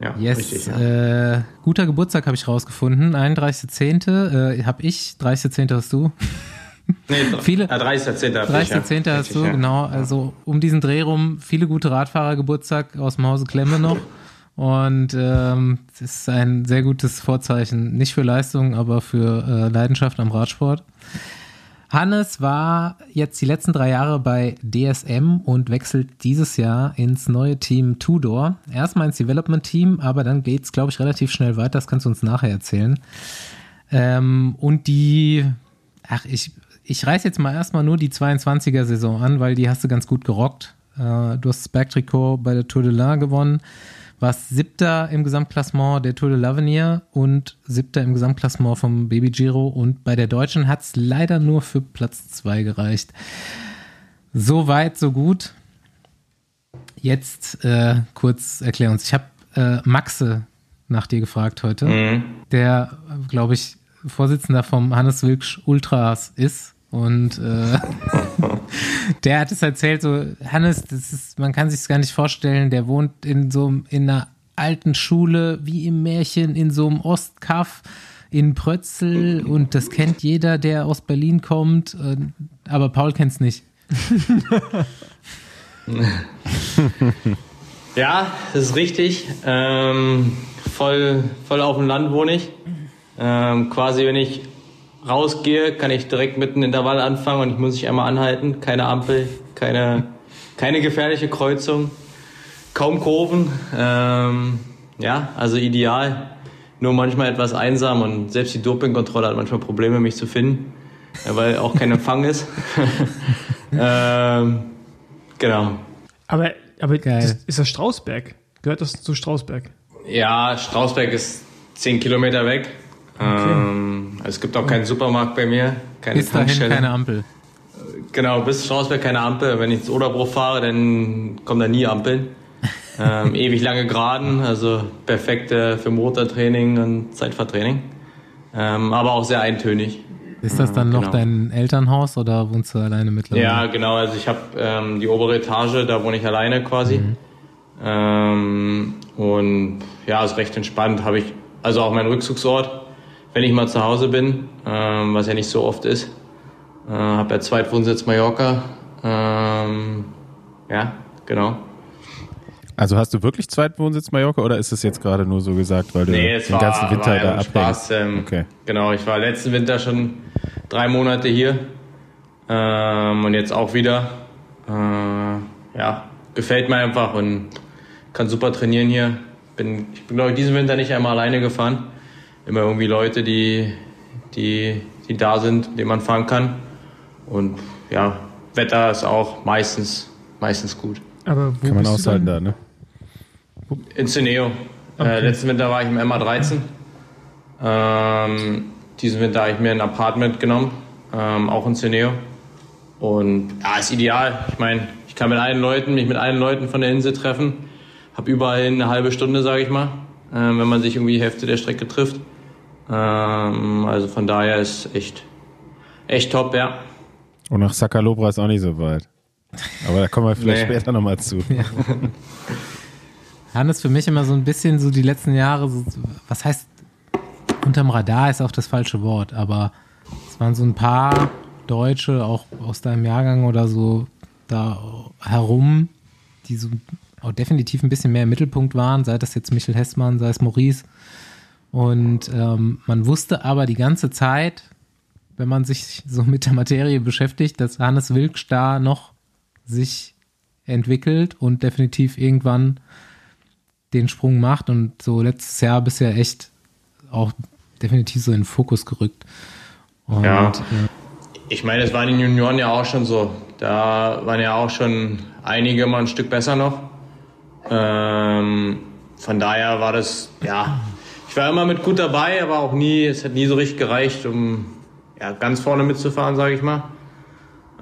Ja, Yes, richtig. Ja. äh, guter Geburtstag habe ich rausgefunden. 31.10. Äh, habe ich, 30.10. hast du. nee, viele- äh, 30.10. hab ich, ja. 30.10. hast du, ja. genau. Also um diesen Dreh rum, viele gute Radfahrergeburtstag aus dem Hause Klemme noch. Und ähm, es ist ein sehr gutes Vorzeichen, nicht für Leistung, aber für äh, Leidenschaft am Radsport. Hannes war jetzt die letzten drei Jahre bei DSM und wechselt dieses Jahr ins neue Team Tudor. Erstmal ins Development Team, aber dann geht's, glaube ich, relativ schnell weiter. Das kannst du uns nachher erzählen. Ähm, und die, ach, ich, ich reiß jetzt mal erstmal nur die 22er Saison an, weil die hast du ganz gut gerockt. Äh, du hast das Bergtrikot bei der Tour de l'Ain gewonnen, warst siebter im Gesamtklassement der Tour de l'Avenir und siebter im Gesamtklassement vom Baby Giro und bei der Deutschen hat es leider nur für Platz zwei gereicht. So weit, so gut. Jetzt äh, kurz erklär uns. Ich habe äh, Maxe nach dir gefragt heute, Mhm. der, glaube ich, Vorsitzender vom Hannes Wilksch Ultras ist. Und äh, der hat es erzählt, so, Hannes, das ist, man kann sich es gar nicht vorstellen, der wohnt in so in einer alten Schule, wie im Märchen, in so einem Ostkaff in Prötzel und das kennt jeder, der aus Berlin kommt, äh, aber Paul kennt's nicht. Ja, das ist richtig. Ähm, voll, voll auf dem Land wohne ich. Ähm, quasi, wenn ich rausgehe, kann ich direkt mit einem Intervall anfangen und ich muss nicht einmal anhalten. Keine Ampel, keine, keine gefährliche Kreuzung, kaum Kurven. Ähm, ja, also ideal. Nur manchmal etwas einsam und selbst die Dopingkontrolle hat manchmal Probleme, mich zu finden, ja, weil auch kein Empfang ist. ähm, genau. Aber, aber das, ist das Strausberg? Gehört das zu Strausberg? Ja, Strausberg ist 10 Kilometer weg. Ähm, es gibt auch keinen Supermarkt bei mir, keine Bis dahin Tankstelle. keine Ampel. Genau, bis Strausberg keine Ampel. Wenn ich ins Oderbruch fahre, dann kommen da nie Ampeln. ähm, ewig lange Geraden, also perfekt äh, für Motortraining und Zeitfahrtraining. Ähm, aber auch sehr eintönig. Ist das dann noch genau. dein Elternhaus oder wohnst du alleine mittlerweile? Ja, genau. Also ich habe ähm, die obere Etage, da wohne ich alleine quasi. Ähm, und ja, ist recht entspannt. Habe ich also auch meinen Rückzugsort, wenn ich mal zu Hause bin, ähm, was ja nicht so oft ist. Äh, habe ja Zweitwohnsitz Mallorca. Ähm, ja, genau. Also hast du wirklich Zweitwohnsitz Mallorca oder ist es jetzt gerade nur so gesagt, weil du Nee, den war, ganzen Winter war ja da abhängst? Spaß. Ähm, Okay. Genau, ich war letzten Winter schon drei Monate hier ähm, und jetzt auch wieder. Äh, ja, gefällt mir einfach und kann super trainieren hier. Bin, ich bin, glaube ich, diesen Winter nicht einmal alleine gefahren. Immer irgendwie Leute, die, die, die da sind, mit denen man fahren kann. Und ja, Wetter ist auch meistens, meistens gut. Aber wo Kann man bist du aushalten dann? da, ne? In Cineo. Okay. Äh, letzten Winter war ich im MA13. Ähm, diesen Winter habe ich mir ein Apartment genommen, ähm, auch in Ceneo. Und ja, ist ideal. Ich meine, ich kann mit allen Leuten, mich mit allen Leuten von der Insel treffen. Hab überall eine halbe Stunde, sage ich mal, äh, wenn man sich irgendwie die Hälfte der Strecke trifft. Ähm, also von daher ist echt, echt top, ja. Und nach Sakalobra ist auch nicht so weit. Aber da kommen wir vielleicht Nee. später nochmal zu. Hannes für mich immer so ein bisschen so die letzten Jahre, so, was heißt, unterm Radar ist auch das falsche Wort, aber es waren so ein paar Deutsche, auch aus deinem Jahrgang oder so, da herum, die so auch definitiv ein bisschen mehr im Mittelpunkt waren, sei das jetzt Michel Hessmann, sei es Maurice. Und ähm, man wusste aber die ganze Zeit, wenn man sich so mit der Materie beschäftigt, dass Hannes Wilksch da noch sich entwickelt und definitiv irgendwann den Sprung macht und so letztes Jahr bisher echt auch definitiv so in den Fokus gerückt. Und Ja. äh, Ich meine, es waren in den Junioren ja auch schon so. Da waren ja auch schon einige mal ein Stück besser noch. Ähm, von daher war das, ja, ich war immer mit gut dabei, aber auch nie, es hat nie so richtig gereicht, um ja, ganz vorne mitzufahren, sage ich mal.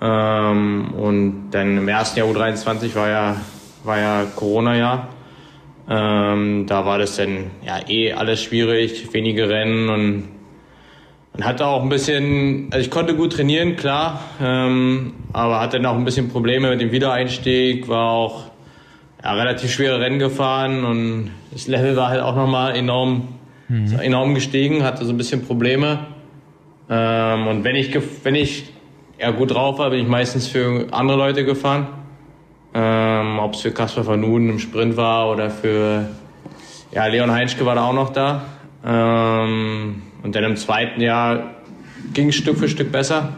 Ähm, und dann im ersten Jahr U23 war ja, war ja Corona-Jahr. Ähm, da war das dann ja eh alles schwierig, wenige Rennen und man hatte auch ein bisschen, also ich konnte gut trainieren, klar, ähm, aber hatte dann auch ein bisschen Probleme mit dem Wiedereinstieg, war auch ja, relativ schwere Rennen gefahren und das Level war halt auch nochmal enorm, enorm gestiegen, hatte so ein bisschen Probleme. Ähm, und wenn ich, wenn ich ja, gut drauf war, bin ich meistens für andere Leute gefahren. Ähm, Ob es für Kasper van Nuden im Sprint war oder für ja, Leon Heinschke war da auch noch da. Ähm, und dann im zweiten Jahr ging es Stück für Stück besser.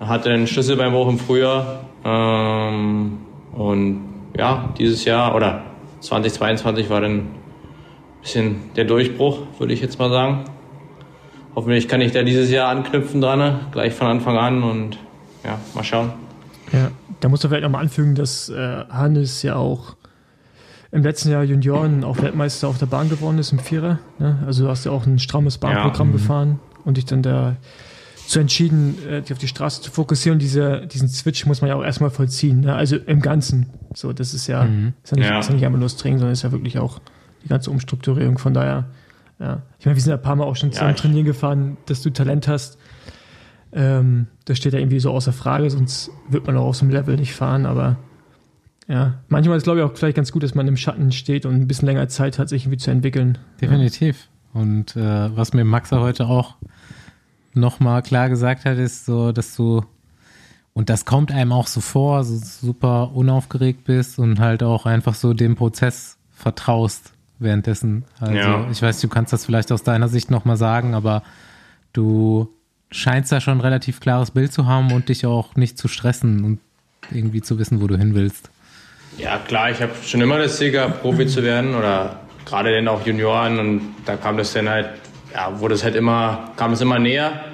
Hatte einen Schlüsselbeinbruch im Frühjahr. Ähm, und ja, dieses Jahr oder 2022 war dann bisschen der Durchbruch, würde ich jetzt mal sagen. Hoffentlich kann ich da dieses Jahr anknüpfen dran, ne? gleich von Anfang an und ja, mal schauen. Ja, da muss man vielleicht nochmal anfügen, dass äh, Hannes ja auch im letzten Jahr Junioren auch Weltmeister auf der Bahn geworden ist im Vierer. Ne? Also du hast ja auch ein strammes Bahnprogramm Ja. gefahren und dich dann da zu entschieden, äh, dich auf die Straße zu fokussieren. Und diese, diesen Switch muss man ja auch erstmal vollziehen. Ne? Also im Ganzen. So, das ist ja, ist ja, nicht, Ja. Ist ja nicht einfach nur das Training, sondern ist ja wirklich auch die ganze Umstrukturierung. Von daher, ja. Ich meine, wir sind ja ein paar Mal auch schon zusammen ich- trainieren gefahren, dass du Talent hast. Ähm, das steht ja irgendwie so außer Frage, sonst wird man auch auf so einem Level nicht fahren, aber ja, manchmal ist glaube ich auch vielleicht ganz gut, dass man im Schatten steht und ein bisschen länger Zeit hat, sich irgendwie zu entwickeln. Definitiv. Und äh, was mir Maxa heute auch nochmal klar gesagt hat, ist so, dass du, und das kommt einem auch so vor, so super unaufgeregt bist und halt auch einfach so dem Prozess vertraust währenddessen. Also Ja. ich weiß, du kannst das vielleicht aus deiner Sicht nochmal sagen, aber du scheinst da schon ein relativ klares Bild zu haben und dich auch nicht zu stressen und irgendwie zu wissen, wo du hin willst. Ja, klar, ich habe schon immer das Ziel gehabt, Profi zu werden oder gerade dann auch Junioren und da kam das dann halt, ja, wurde es halt immer, kam es immer näher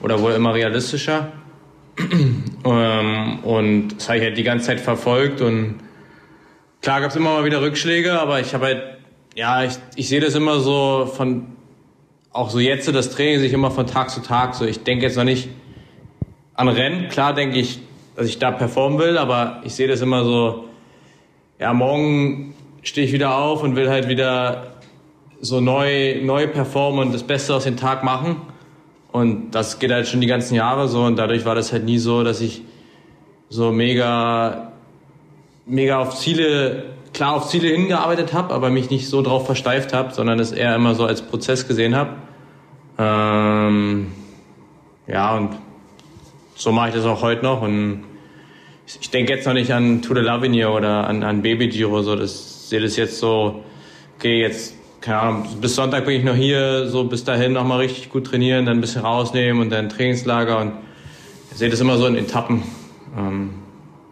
oder wurde immer realistischer. ähm, und das habe ich halt die ganze Zeit verfolgt und klar gab es immer mal wieder Rückschläge, aber ich habe halt, ja, ich, ich sehe das immer so von, auch so jetzt das Training sich immer von Tag zu Tag so. Ich denke jetzt noch nicht an Rennen, klar denke ich, dass ich da performen will, aber ich sehe das immer so, ja, morgen stehe ich wieder auf und will halt wieder so neu, neu performen und das Beste aus dem Tag machen. Und das geht halt schon die ganzen Jahre so und dadurch war das halt nie so, dass ich so mega, mega auf Ziele, klar auf Ziele hingearbeitet habe, aber mich nicht so drauf versteift habe, sondern es eher immer so als Prozess gesehen habe. Ähm, ja, und so mache ich das auch heute noch und ich denke jetzt noch nicht an Tour de l'Avenir oder an, an Baby Giro, so das sehe das jetzt so, okay, jetzt, keine Ahnung, bis Sonntag bin ich noch hier, so bis dahin nochmal richtig gut trainieren, dann ein bisschen rausnehmen und dann Trainingslager und ich sehe das immer so in Etappen. Ähm,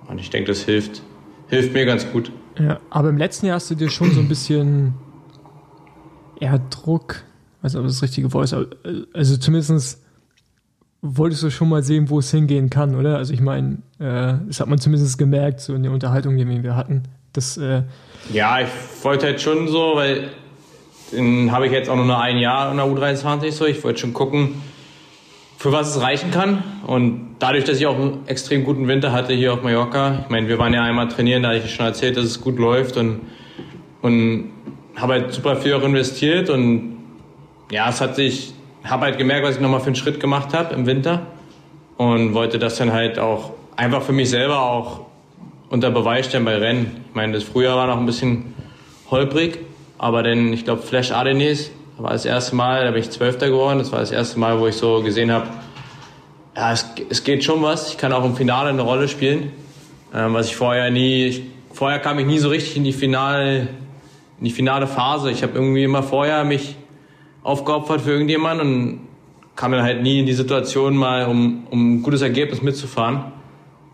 und ich denke, das hilft, hilft mir ganz gut. Ja, aber im letzten Jahr hast du dir schon so ein bisschen eher Druck, weiß nicht, ob das das richtige Wort ist, aber, äh, also zumindest wolltest du schon mal sehen, wo es hingehen kann, oder? Also ich meine, äh, das hat man zumindest gemerkt, so in der Unterhaltung, die wir hatten. Das, äh, Ja, ich wollte halt schon so, weil dann habe ich jetzt auch nur noch ein Jahr in der U23 so. Ich wollte schon gucken, für was es reichen kann. Und dadurch, dass ich auch einen extrem guten Winter hatte hier auf Mallorca, ich meine, wir waren ja einmal trainieren, da hatte ich schon erzählt, dass es gut läuft und, und habe halt super viel auch investiert und ja, es hat sich, habe halt gemerkt, was ich nochmal für einen Schritt gemacht habe im Winter und wollte das dann halt auch einfach für mich selber auch unter Beweis stellen bei Rennen. Ich meine, das Frühjahr war noch ein bisschen holprig, aber dann, ich glaube, Flash Ardennes war das erste Mal, da bin ich Zwölfter geworden. Das war das erste Mal, wo ich so gesehen habe, ja, es, es geht schon was. Ich kann auch im Finale eine Rolle spielen, ähm, was ich vorher nie, ich, vorher kam ich nie so richtig in die finale, in die finale Phase. Ich habe irgendwie immer vorher mich aufgeopfert für irgendjemanden und kam dann halt nie in die Situation mal, um, um ein gutes Ergebnis mitzufahren.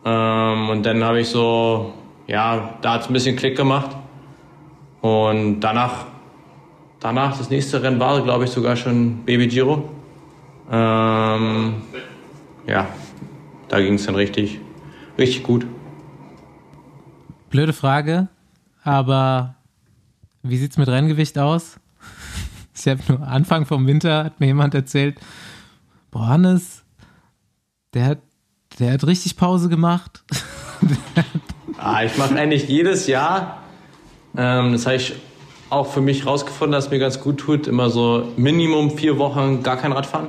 Ähm, und dann habe ich so, ja, da hat es ein bisschen Klick gemacht. Und danach, danach, das nächste Rennen war, glaube ich, sogar schon Baby Giro. Ähm, ja, da ging es dann richtig, richtig gut. Blöde Frage, aber wie sieht's mit Renngewicht aus? Ich habe nur Anfang vom Winter hat mir jemand erzählt, boah, Hannes, der hat, der hat richtig Pause gemacht. Ah, ich mache eigentlich jedes Jahr, ähm, das habe ich auch für mich rausgefunden, dass es mir ganz gut tut, immer so Minimum vier Wochen gar kein Radfahren.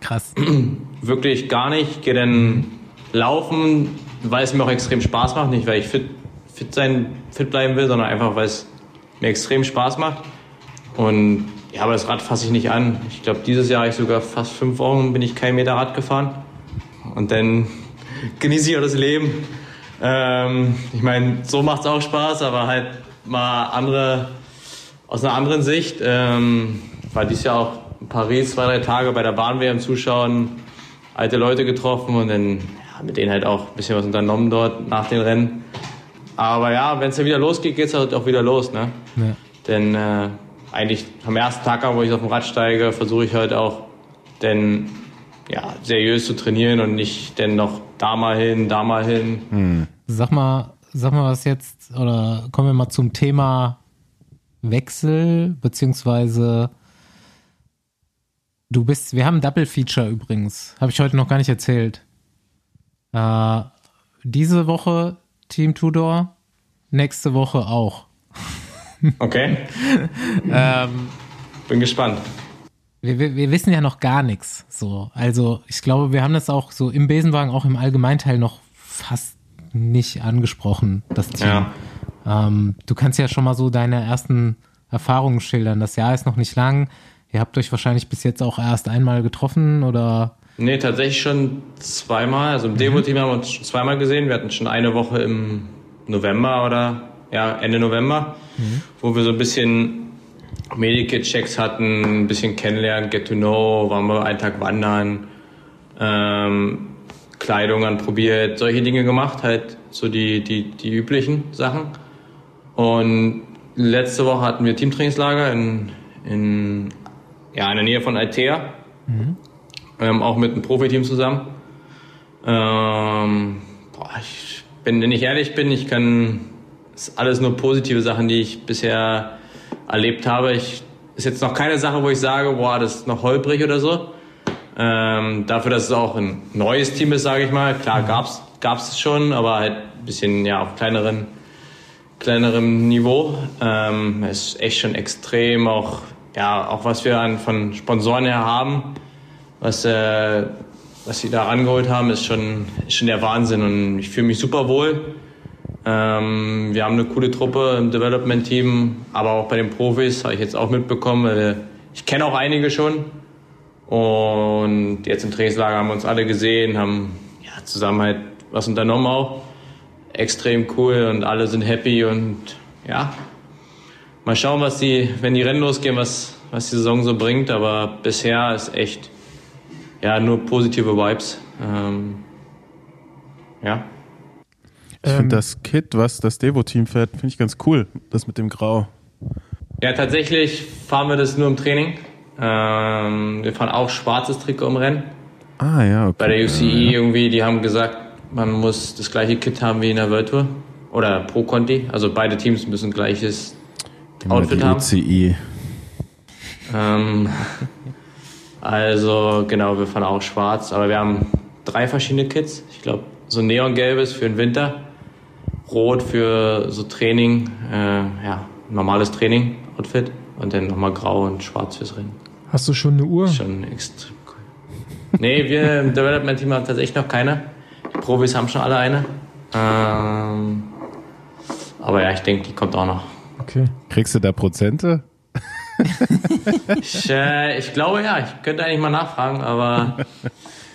Krass. Wirklich gar nicht. Ich gehe dann laufen, weil es mir auch extrem Spaß macht. Nicht, weil ich fit, fit sein, fit bleiben will, sondern einfach, weil es mir extrem Spaß macht. Und ja, aber das Rad fasse ich nicht an. Ich glaube, dieses Jahr habe ich sogar fast fünf Wochen bin ich kein Meter Rad gefahren. Und dann genieße ich auch das Leben. Ähm, ich meine, so macht es auch Spaß, aber halt mal andere, aus einer anderen Sicht. Ähm, war dieses Jahr auch in Paris zwei, drei Tage bei der Bahn-WM zuschauen, alte Leute getroffen und dann ja, mit denen halt auch ein bisschen was unternommen dort nach den Rennen. Aber ja, wenn es dann wieder losgeht, geht es halt auch wieder los. Ne? Ja. Denn äh, eigentlich am ersten Tag, wo ich auf dem Rad steige, versuche ich halt auch denn ja, seriös zu trainieren und nicht denn noch da mal hin, da mal hin. Sag mal, sag mal was jetzt, oder kommen wir mal zum Thema Wechsel, beziehungsweise du bist, wir haben ein Double Feature übrigens, habe ich heute noch gar nicht erzählt. Äh, diese Woche Team Tudor, nächste Woche auch. Okay, Ähm, bin gespannt. wir, wir, wir wissen ja noch gar nichts. So, also ich glaube, wir haben das auch so im Besenwagen, auch im Allgemeinteil noch fast nicht angesprochen, das Team. Ja. Ähm, du kannst ja schon mal so deine ersten Erfahrungen schildern. Das Jahr ist noch nicht lang. Ihr habt euch wahrscheinlich bis jetzt auch erst einmal getroffen oder Nee, tatsächlich schon zweimal. Also im Devo-Team haben wir uns schon zweimal gesehen. Wir hatten schon eine Woche im November oder ja, Ende November, wo wir so ein bisschen Medikit-Checks hatten, ein bisschen kennenlernen, get to know, waren wir einen Tag wandern, ähm, Kleidung anprobiert, solche Dinge gemacht, halt so die, die, die üblichen Sachen. Und letzte Woche hatten wir Teamtrainingslager in, in, ja, in der Nähe von Altea ähm, auch mit einem Profiteam zusammen. Ähm, boah, ich bin, wenn ich ehrlich bin, ich kann, das ist alles nur positive Sachen, die ich bisher erlebt habe. Ich, ist jetzt noch keine Sache, wo ich sage, boah, das ist noch holprig oder so. Ähm, dafür, dass es auch ein neues Team ist, sage ich mal. Klar, gab's gab's es schon, aber halt ein bisschen ja auf kleineren kleinerem Niveau. Ähm, es ist echt schon extrem, auch ja, auch was wir an, von Sponsoren her haben was, äh, was sie da angeholt haben, ist schon, ist schon der Wahnsinn und ich fühle mich super wohl. Ähm, wir haben eine coole Truppe im Development-Team, aber auch bei den Profis habe ich jetzt auch mitbekommen. Weil ich kenne auch einige schon und jetzt im Trainingslager haben wir uns alle gesehen, haben ja, zusammen halt was unternommen auch. Extrem cool und alle sind happy und ja, mal schauen, was die, wenn die Rennen losgehen, was, was die Saison so bringt. Aber bisher ist echt ja, nur positive Vibes. Ähm, ja. Ich Ähm, finde das Kit, was das Devo-Team fährt, finde ich ganz cool. Das mit dem Grau. Ja, tatsächlich fahren wir das nur im Training. Ähm, wir fahren auch schwarzes Trikot im Rennen. Ah, ja, okay. Bei der UCI irgendwie, die haben gesagt, man muss das gleiche Kit haben wie in der World Tour. Oder Pro Conti. Also beide Teams müssen gleiches Immer Outfit die haben. UCI. Ähm, Also genau, wir fahren auch schwarz, aber wir haben drei verschiedene Kits. Ich glaube, so neongelbes für den Winter, rot für so Training, äh, ja, normales Training, Outfit und dann nochmal grau und schwarz fürs Rennen. Hast du schon eine Uhr? Schon extrem cool. Nee, wir im Development-Team haben tatsächlich noch keine. Die Profis haben schon alle eine. Ähm, aber ja, ich denke, die kommt auch noch. Okay. Kriegst du da Prozente? Ich, äh, ich glaube ja, ich könnte eigentlich mal nachfragen, aber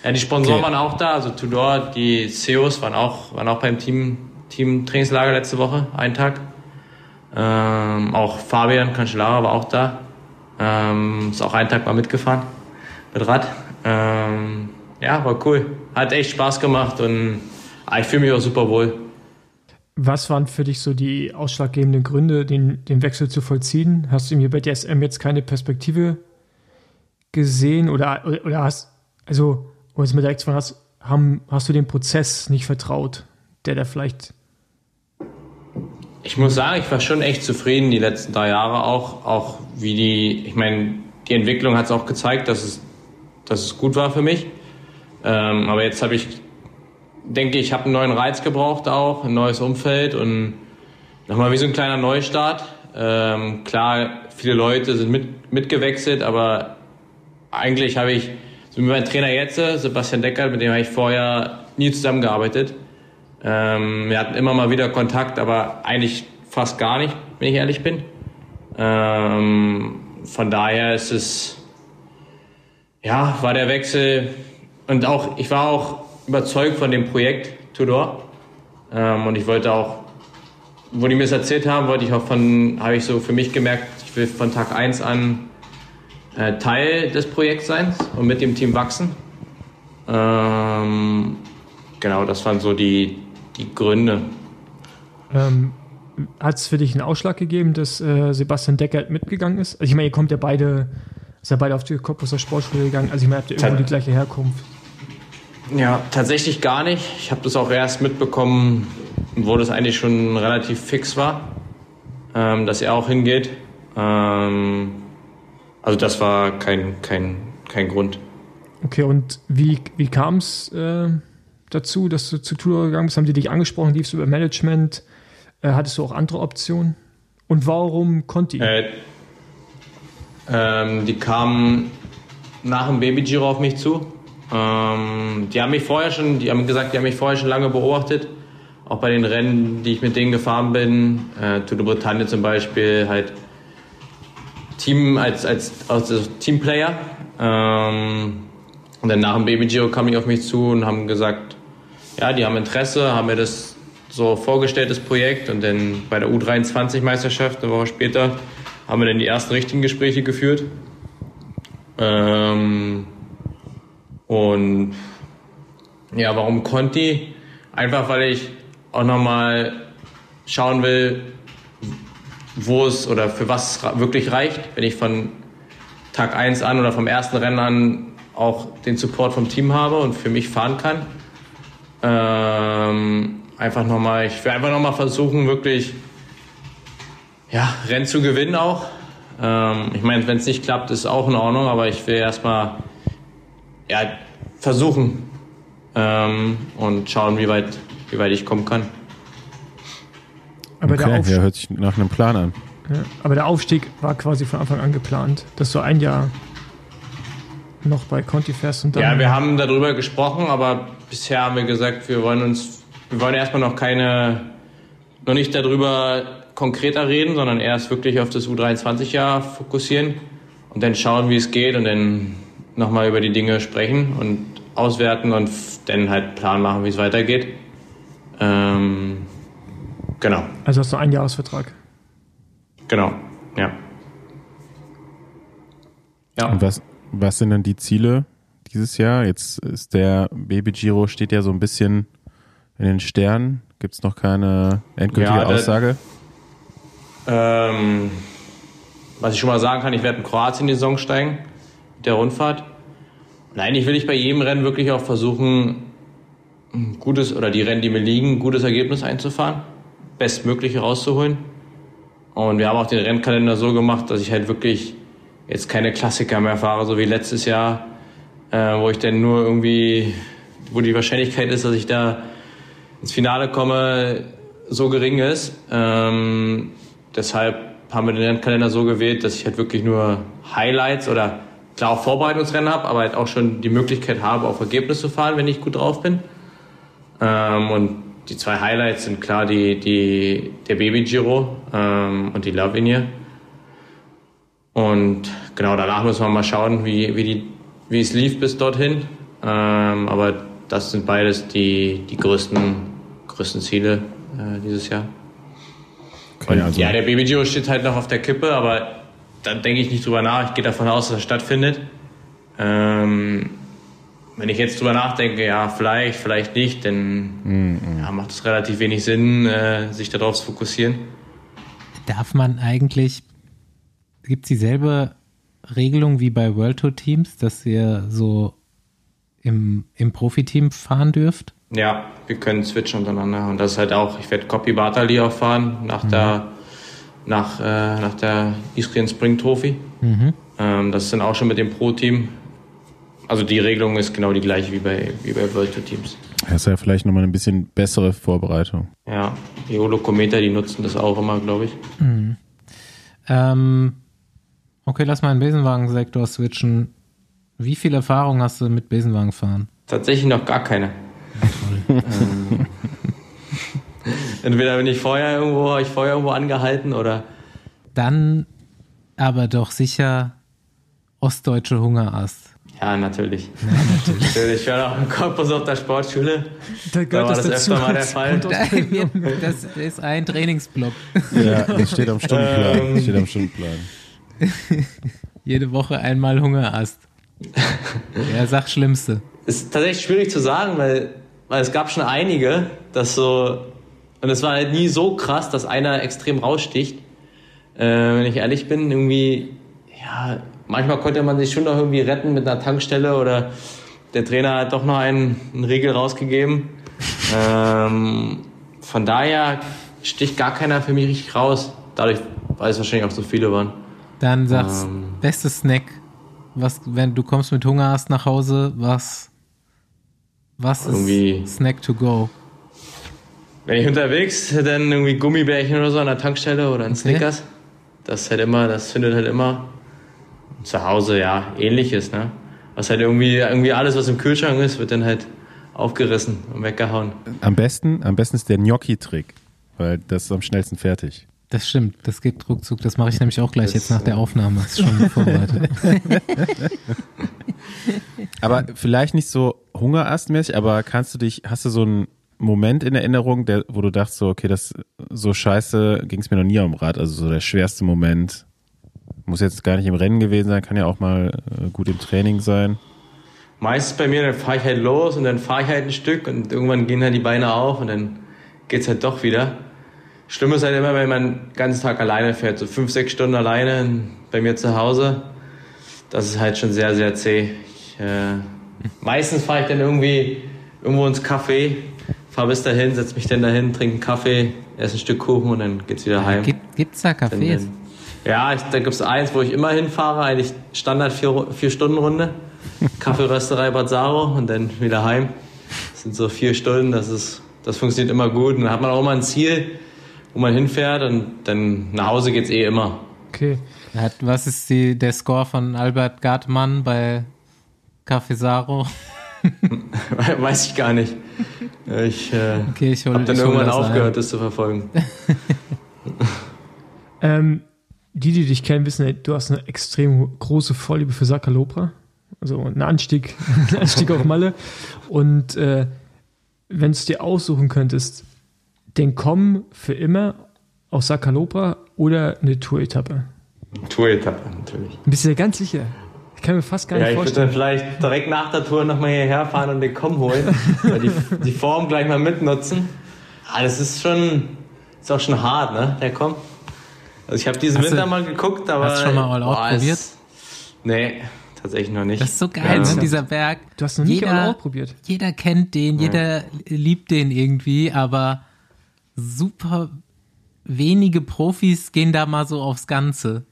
ja, die Sponsoren Okay. waren auch da, also Tudor, die CEOs waren auch, waren auch beim Team, Team Trainingslager letzte Woche, einen Tag. Ähm, auch Fabian Cancellara war auch da. Ähm, ist auch einen Tag mal mitgefahren mit Rad. Ähm, ja, war cool. Hat echt Spaß gemacht und ich fühle mich auch super wohl. Was waren für dich so die ausschlaggebenden Gründe, den, den Wechsel zu vollziehen? Hast du mir bei DSM jetzt keine Perspektive gesehen oder, oder, oder hast, also, um jetzt mal direkt zu hast, haben, hast du dem Prozess nicht vertraut, der da vielleicht, Ich muss sagen, ich war schon echt zufrieden die letzten drei Jahre auch. Auch wie die, ich meine, die Entwicklung hat es auch gezeigt, dass es, dass es gut war für mich. Ähm, aber jetzt habe ich, denke ich, habe einen neuen Reiz gebraucht auch, ein neues Umfeld und nochmal wie so ein kleiner Neustart. Ähm, klar, viele Leute sind mit, mitgewechselt, aber eigentlich habe ich, so wie mein Trainer jetzt, Sebastian Decker, mit dem habe ich vorher nie zusammengearbeitet. Ähm, wir hatten immer mal wieder Kontakt, aber eigentlich fast gar nicht, wenn ich ehrlich bin. Ähm, von daher ist es, ja, war der Wechsel und auch, ich war auch überzeugt von dem Projekt Tudor. Ähm, und ich wollte auch, wo die mir das erzählt haben, wollte ich auch von, habe ich so für mich gemerkt, ich will von Tag 1 an äh, Teil des Projekts sein und mit dem Team wachsen. Ähm, genau, das waren so die, die Gründe. ähm, hat es für dich einen Ausschlag gegeben, dass äh, Sebastian Deckert mitgegangen ist? Also ich meine, ihr kommt ja beide, ist ja beide auf die Cottbuser Sportschule gegangen, also ich meine, habt ihr irgendwo die gleiche Herkunft? Ja, tatsächlich gar nicht. Ich habe das auch erst mitbekommen, wo das eigentlich schon relativ fix war, ähm, dass er auch hingeht. Ähm, also das war kein, kein, kein Grund. Okay, und wie, wie kam es äh, dazu, dass du zu Tudor gegangen bist? Haben die dich angesprochen? Liefst du über Management? Äh, hattest du auch andere Optionen? Und warum Conti? Äh, ähm, die kamen nach dem Baby Giro auf mich zu. Ähm, die haben mich vorher schon, die haben gesagt, die haben mich vorher schon lange beobachtet. Auch bei den Rennen, die ich mit denen gefahren bin, äh, Tour de Bretagne zum Beispiel, halt Team als, als, als Teamplayer. Ähm, und dann nach dem Baby Giro kamen die auf mich zu und haben gesagt, ja, die haben Interesse, haben mir das so vorgestellt, das Projekt. Und dann bei der U23-Meisterschaft, eine Woche später, haben wir dann die ersten richtigen Gespräche geführt. Ähm, und ja, warum Conti? Einfach weil ich auch nochmal schauen will, wo es oder für was wirklich reicht, wenn ich von Tag 1 an oder vom ersten Rennen an auch den Support vom Team habe und für mich fahren kann. Ähm, einfach nochmal, ich will einfach nochmal versuchen, wirklich ja, Rennen zu gewinnen auch. Ähm, ich meine, wenn es nicht klappt, ist auch in Ordnung, aber ich will erstmal ja, versuchen ähm, und schauen, wie weit, wie weit ich kommen kann. aber, der Okay, Aufstieg, ja, hört sich nach einem Plan an. ja, aber der Aufstieg war quasi von Anfang an geplant, dass du ein Jahr noch bei Conti fährst und dann. Ja, wir haben darüber gesprochen, aber bisher haben wir gesagt, wir wollen uns, wir wollen erstmal noch keine, noch nicht darüber konkreter reden, sondern erst wirklich auf das U23-Jahr fokussieren und dann schauen, wie es geht und dann nochmal über die Dinge sprechen und auswerten und dann halt Plan machen, wie es weitergeht. Ähm, genau, also hast du einen Jahresvertrag. genau, ja. Ja. Und was, was sind dann die Ziele dieses Jahr? Jetzt ist der Baby Giro steht ja so ein bisschen in den Sternen. Gibt es noch keine endgültige Ja, der- Aussage? Ähm, was ich schon mal sagen kann, ich werde in Kroatien die Saison steigen, mit der Rundfahrt. Und eigentlich will ich bei jedem Rennen wirklich auch versuchen, ein gutes, oder die Rennen, die mir liegen, ein gutes Ergebnis einzufahren, bestmögliche rauszuholen. Und wir haben auch den Rennkalender so gemacht, dass ich halt wirklich jetzt keine Klassiker mehr fahre, so wie letztes Jahr, äh, wo ich dann nur irgendwie, wo die Wahrscheinlichkeit ist, dass ich da ins Finale komme, so gering ist. Ähm, deshalb haben wir den Rennkalender so gewählt, dass ich halt wirklich nur Highlights oder klar auch Vorbereitungsrennen habe, aber halt auch schon die Möglichkeit habe, auf Ergebnis zu fahren, wenn ich gut drauf bin. Ähm, und die zwei Highlights sind klar die, die, der Baby Giro ähm, und die Lavinie. Und genau danach müssen wir mal schauen, wie, wie, die, wie es lief bis dorthin. Ähm, aber das sind beides die, die größten, größten Ziele äh, dieses Jahr. Okay, also- ja, der Baby Giro steht halt noch auf der Kippe, aber da denke ich nicht drüber nach. Ich gehe davon aus, dass er stattfindet. Ähm, wenn ich jetzt drüber nachdenke, ja, vielleicht, vielleicht nicht, dann ja, macht es relativ wenig Sinn, äh, sich darauf zu fokussieren. Darf man eigentlich, gibt es dieselbe Regelung wie bei World Tour Teams, dass ihr so im, im Profiteam fahren dürft? Ja, wir können switchen untereinander. Und das ist halt auch, ich werde Copy Bartali auch fahren nach der, nach, äh, nach der Istrien Spring Trophy. Ähm, das ist dann auch schon mit dem Pro-Team. Also die Regelung ist genau die gleiche wie bei, wie bei World Tour Teams. Das ist ja vielleicht nochmal ein bisschen bessere Vorbereitung. Ja, die Holokometer, die nutzen das auch immer, glaube ich. Ähm, okay, lass mal in den Besenwagen-Sektor switchen. Wie viel Erfahrung hast du mit Besenwagen fahren? Tatsächlich noch gar keine. Ähm, Entweder bin ich vorher irgendwo, habe ich vorher irgendwo angehalten oder Dann aber doch sicher ostdeutsche Hungerast. ja, natürlich. natürlich. Ich war auch im Korpus auf der Sportschule. Da Da war das öfter mal der Fall. Das ist ein Trainingsblock. Ja, das steht am Stundenplan. Ähm. Das steht am Stundenplan. Jede Woche einmal Hungerast. Ja, sag Schlimmste. Ist tatsächlich schwierig zu sagen, weil, weil es gab schon einige, dass so, und es war halt nie so krass, dass einer extrem raussticht. Äh, wenn ich ehrlich bin, irgendwie, ja, manchmal konnte man sich schon noch irgendwie retten mit einer Tankstelle oder der Trainer hat doch noch einen, einen Riegel rausgegeben. ähm, von daher sticht gar keiner für mich richtig raus. Dadurch, weil es wahrscheinlich auch so viele waren. Dann sagst Ähm. bestes Snack. Was, wenn du kommst mit Hungerast nach Hause, was, was Irgendwie- ist Snack to go? Wenn ich unterwegs, dann irgendwie Gummibärchen oder so an der Tankstelle oder ein Snickers. Das ist halt immer, das findet halt immer. Zu Hause, ja, ähnliches, ne? Was halt irgendwie, irgendwie alles, was im Kühlschrank ist, wird dann halt aufgerissen und weggehauen. Am besten, am besten ist der Gnocchi-Trick, weil das ist am schnellsten fertig. Das stimmt, das geht ruckzuck. Das mache ich nämlich auch gleich Das, jetzt nach der Aufnahme. Das ist schon vorbereitet. Aber vielleicht nicht so hungerastmäßig, aber kannst du dich, hast du so einen Moment in Erinnerung, der, wo du dachtest, so, okay, das so scheiße ging es mir noch nie am Rad, also so der schwerste Moment. Muss jetzt gar nicht im Rennen gewesen sein, kann ja auch mal äh, gut im Training sein. Meistens bei mir, dann fahre ich halt los und dann fahre ich halt ein Stück und irgendwann gehen halt die Beine auf und dann geht's halt doch wieder. Schlimm ist halt immer, wenn man den ganzen Tag alleine fährt, so fünf, sechs Stunden alleine bei mir zu Hause. Das ist halt schon sehr, sehr zäh. Ich, äh, meistens fahre ich dann irgendwie irgendwo ins Café, fahre bis dahin, setze mich dann dahin, trinke einen Kaffee, esse ein Stück Kuchen und dann geht's wieder heim. Gibt, gibt's da Cafés? dann- Ja, ich, da gibt's eins, wo ich immer hinfahre, eigentlich Standard vier, vier Stunden Runde. Kaffeerösterei Bad Saro und dann wieder heim. Das sind so vier Stunden, das ist, das funktioniert immer gut. Und dann hat man auch immer ein Ziel, wo man hinfährt und dann nach Hause geht's eh immer. Okay. Was ist die, der Score von Albert Gartmann bei Cafesaro? Weiß ich gar nicht. Ich äh, Okay, ich habe dann irgendwann das aufgehört, ein. das zu verfolgen. Ähm, die, die dich kennen, wissen, du hast eine extrem große Vorliebe für Sacalopra. Also ein Anstieg, ein Anstieg auf Malle. Und äh, wenn du es dir aussuchen könntest, den Kommen für immer auf Sacalopra oder eine Tour-Etappe? Tour-Etappe natürlich. Bist du dir ganz sicher? Ich kann mir fast gar Ja, nicht ich würde vorstellen. dann vielleicht direkt nach der Tour nochmal hierher fahren und den Komm holen. weil die, die Form gleich mal mitnutzen. Ah, das ist schon, ist auch schon hart, ne, der Komm. Also ich habe diesen Hast du- Winter mal geguckt, aber... hast du schon mal All Out boah, probiert? ist- Nee, tatsächlich noch nicht. Das ist so geil, Ja. ne, dieser Berg. Du hast noch nie Jeder- All Out probiert. Jeder kennt den, jeder liebt den irgendwie, aber super wenige Profis gehen da mal so aufs Ganze.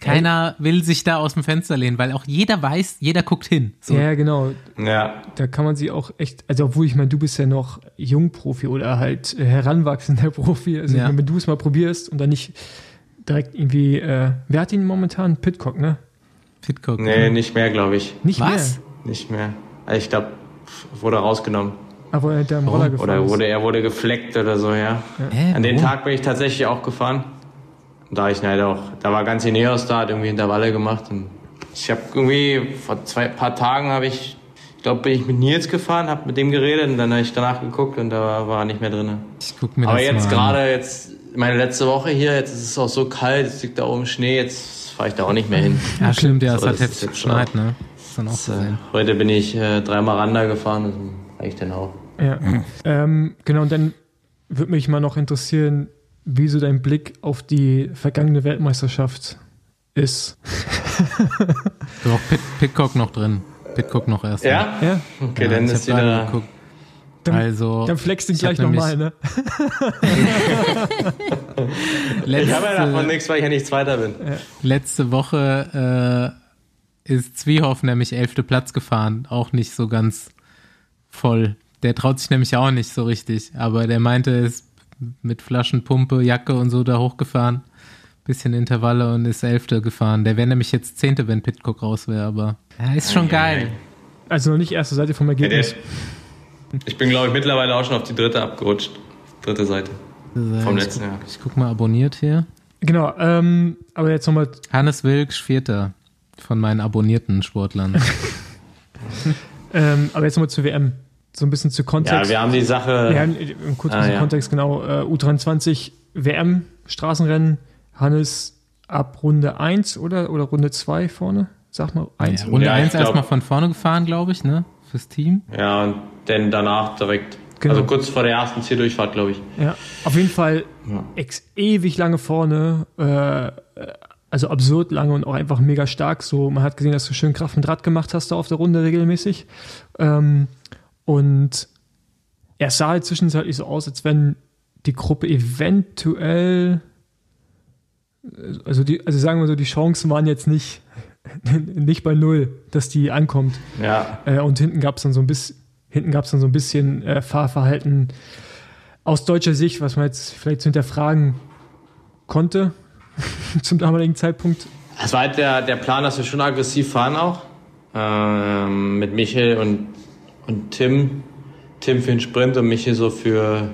keiner will sich da aus dem Fenster lehnen, weil auch jeder weiß, jeder guckt hin. So. Ja, genau. Ja. Da kann man sie auch echt, also obwohl ich meine, du bist ja noch Jungprofi oder halt heranwachsender Profi. Also Ja. meine, wenn du es mal probierst und dann nicht direkt irgendwie, äh, wer hat ihn momentan? Pitcock, ne? Pitcock. Nee, nicht mehr, glaube ich. Nicht Was? mehr. Nicht mehr. Also Ich glaube, wurde rausgenommen. Aber er der am Roller gefahren Oder wurde, er wurde gefleckt oder so, ja. Hä, An den warum? Tag bin ich tatsächlich auch gefahren. Und da ich halt auch, da war ganz Ineos da, hat irgendwie Intervalle gemacht. Und ich habe irgendwie vor zwei paar Tagen habe ich, ich glaube, bin ich mit Nils gefahren, habe mit dem geredet und dann habe ich danach geguckt und da war er nicht mehr drin. Ich guck mir Aber das jetzt gerade, jetzt meine letzte Woche hier, jetzt ist es auch so kalt, es liegt da oben Schnee, jetzt fahre ich da auch nicht mehr hin. Ja, stimmt, ja, es Aber hat heftig jetzt schon geschneit, ne? Das ist dann auch Das, äh, heute bin ich äh, dreimal Randa gefahren, das reicht dann auch. Ja. Ähm, genau, und dann würde mich mal noch interessieren, wie so dein Blick auf die vergangene Weltmeisterschaft ist. Du auch Pit, Pitcock noch drin. Pitcock noch erst. Ja? Ja? Okay, Ja, dann ist wieder. geguckt. Dann- also, Dann flex den ich hab gleich nochmal, ne? Ich habe ja davon letzte, nichts, weil ich ja nicht Zweiter bin. letzte Woche äh, ist Zwiehoff nämlich elfte Platz gefahren. Auch nicht so ganz voll. Der traut sich nämlich auch nicht so richtig. Aber der meinte, er ist mit Flaschenpumpe, Jacke und so da hochgefahren. Bisschen Intervalle und ist elfte gefahren. Der wäre nämlich jetzt zehnte, wenn Pitcock raus wäre. Aber ja, ist schon geil. Also noch nicht erste Seite vom Ergebnis. ich bin, glaube ich, mittlerweile auch schon auf die dritte abgerutscht. Dritte Seite. Vom ich, letzten Jahr. ich guck mal, abonniert hier. Genau, ähm, aber jetzt nochmal, Hannes Wilks, Vierter von meinen abonnierten Sportlern. ähm, aber jetzt nochmal zur WM. So ein bisschen zu Ja, Kontext. wir haben die Sache. Ja, im kurzen Ah, ja. Kontext, genau. Äh, U23 WM, Straßenrennen, Hannes ab Runde 1 oder, oder Runde 2 vorne? Sag mal, 1. Ja, Runde Ja, ich 1 glaub- erstmal von vorne gefahren, glaube ich, ne? Fürs Team. Ja, und dann danach direkt. Genau. Also kurz vor der ersten Zieldurchfahrt, glaube ich. Ja, auf jeden Fall Ja. ex ewig lange vorne, äh, also absurd lange und auch einfach mega stark. So, man hat gesehen, dass du schön Kraft mit Rad gemacht hast da auf der Runde regelmäßig. Ähm, und er sah halt zwischenzeitlich so aus, als wenn die Gruppe eventuell, also die, also sagen wir so, die Chancen waren jetzt nicht, nicht bei null, dass die ankommt. Ja, Äh, und hinten gab es dann so ein bisschen, hinten gab es dann so ein bisschen äh, Fahrverhalten aus deutscher Sicht, was man jetzt vielleicht zu hinterfragen konnte zum damaligen Zeitpunkt. es war halt der, der Plan, dass wir schon aggressiv fahren auch. Ähm, mit Michel und, und Tim. Tim für den Sprint und Michel so für,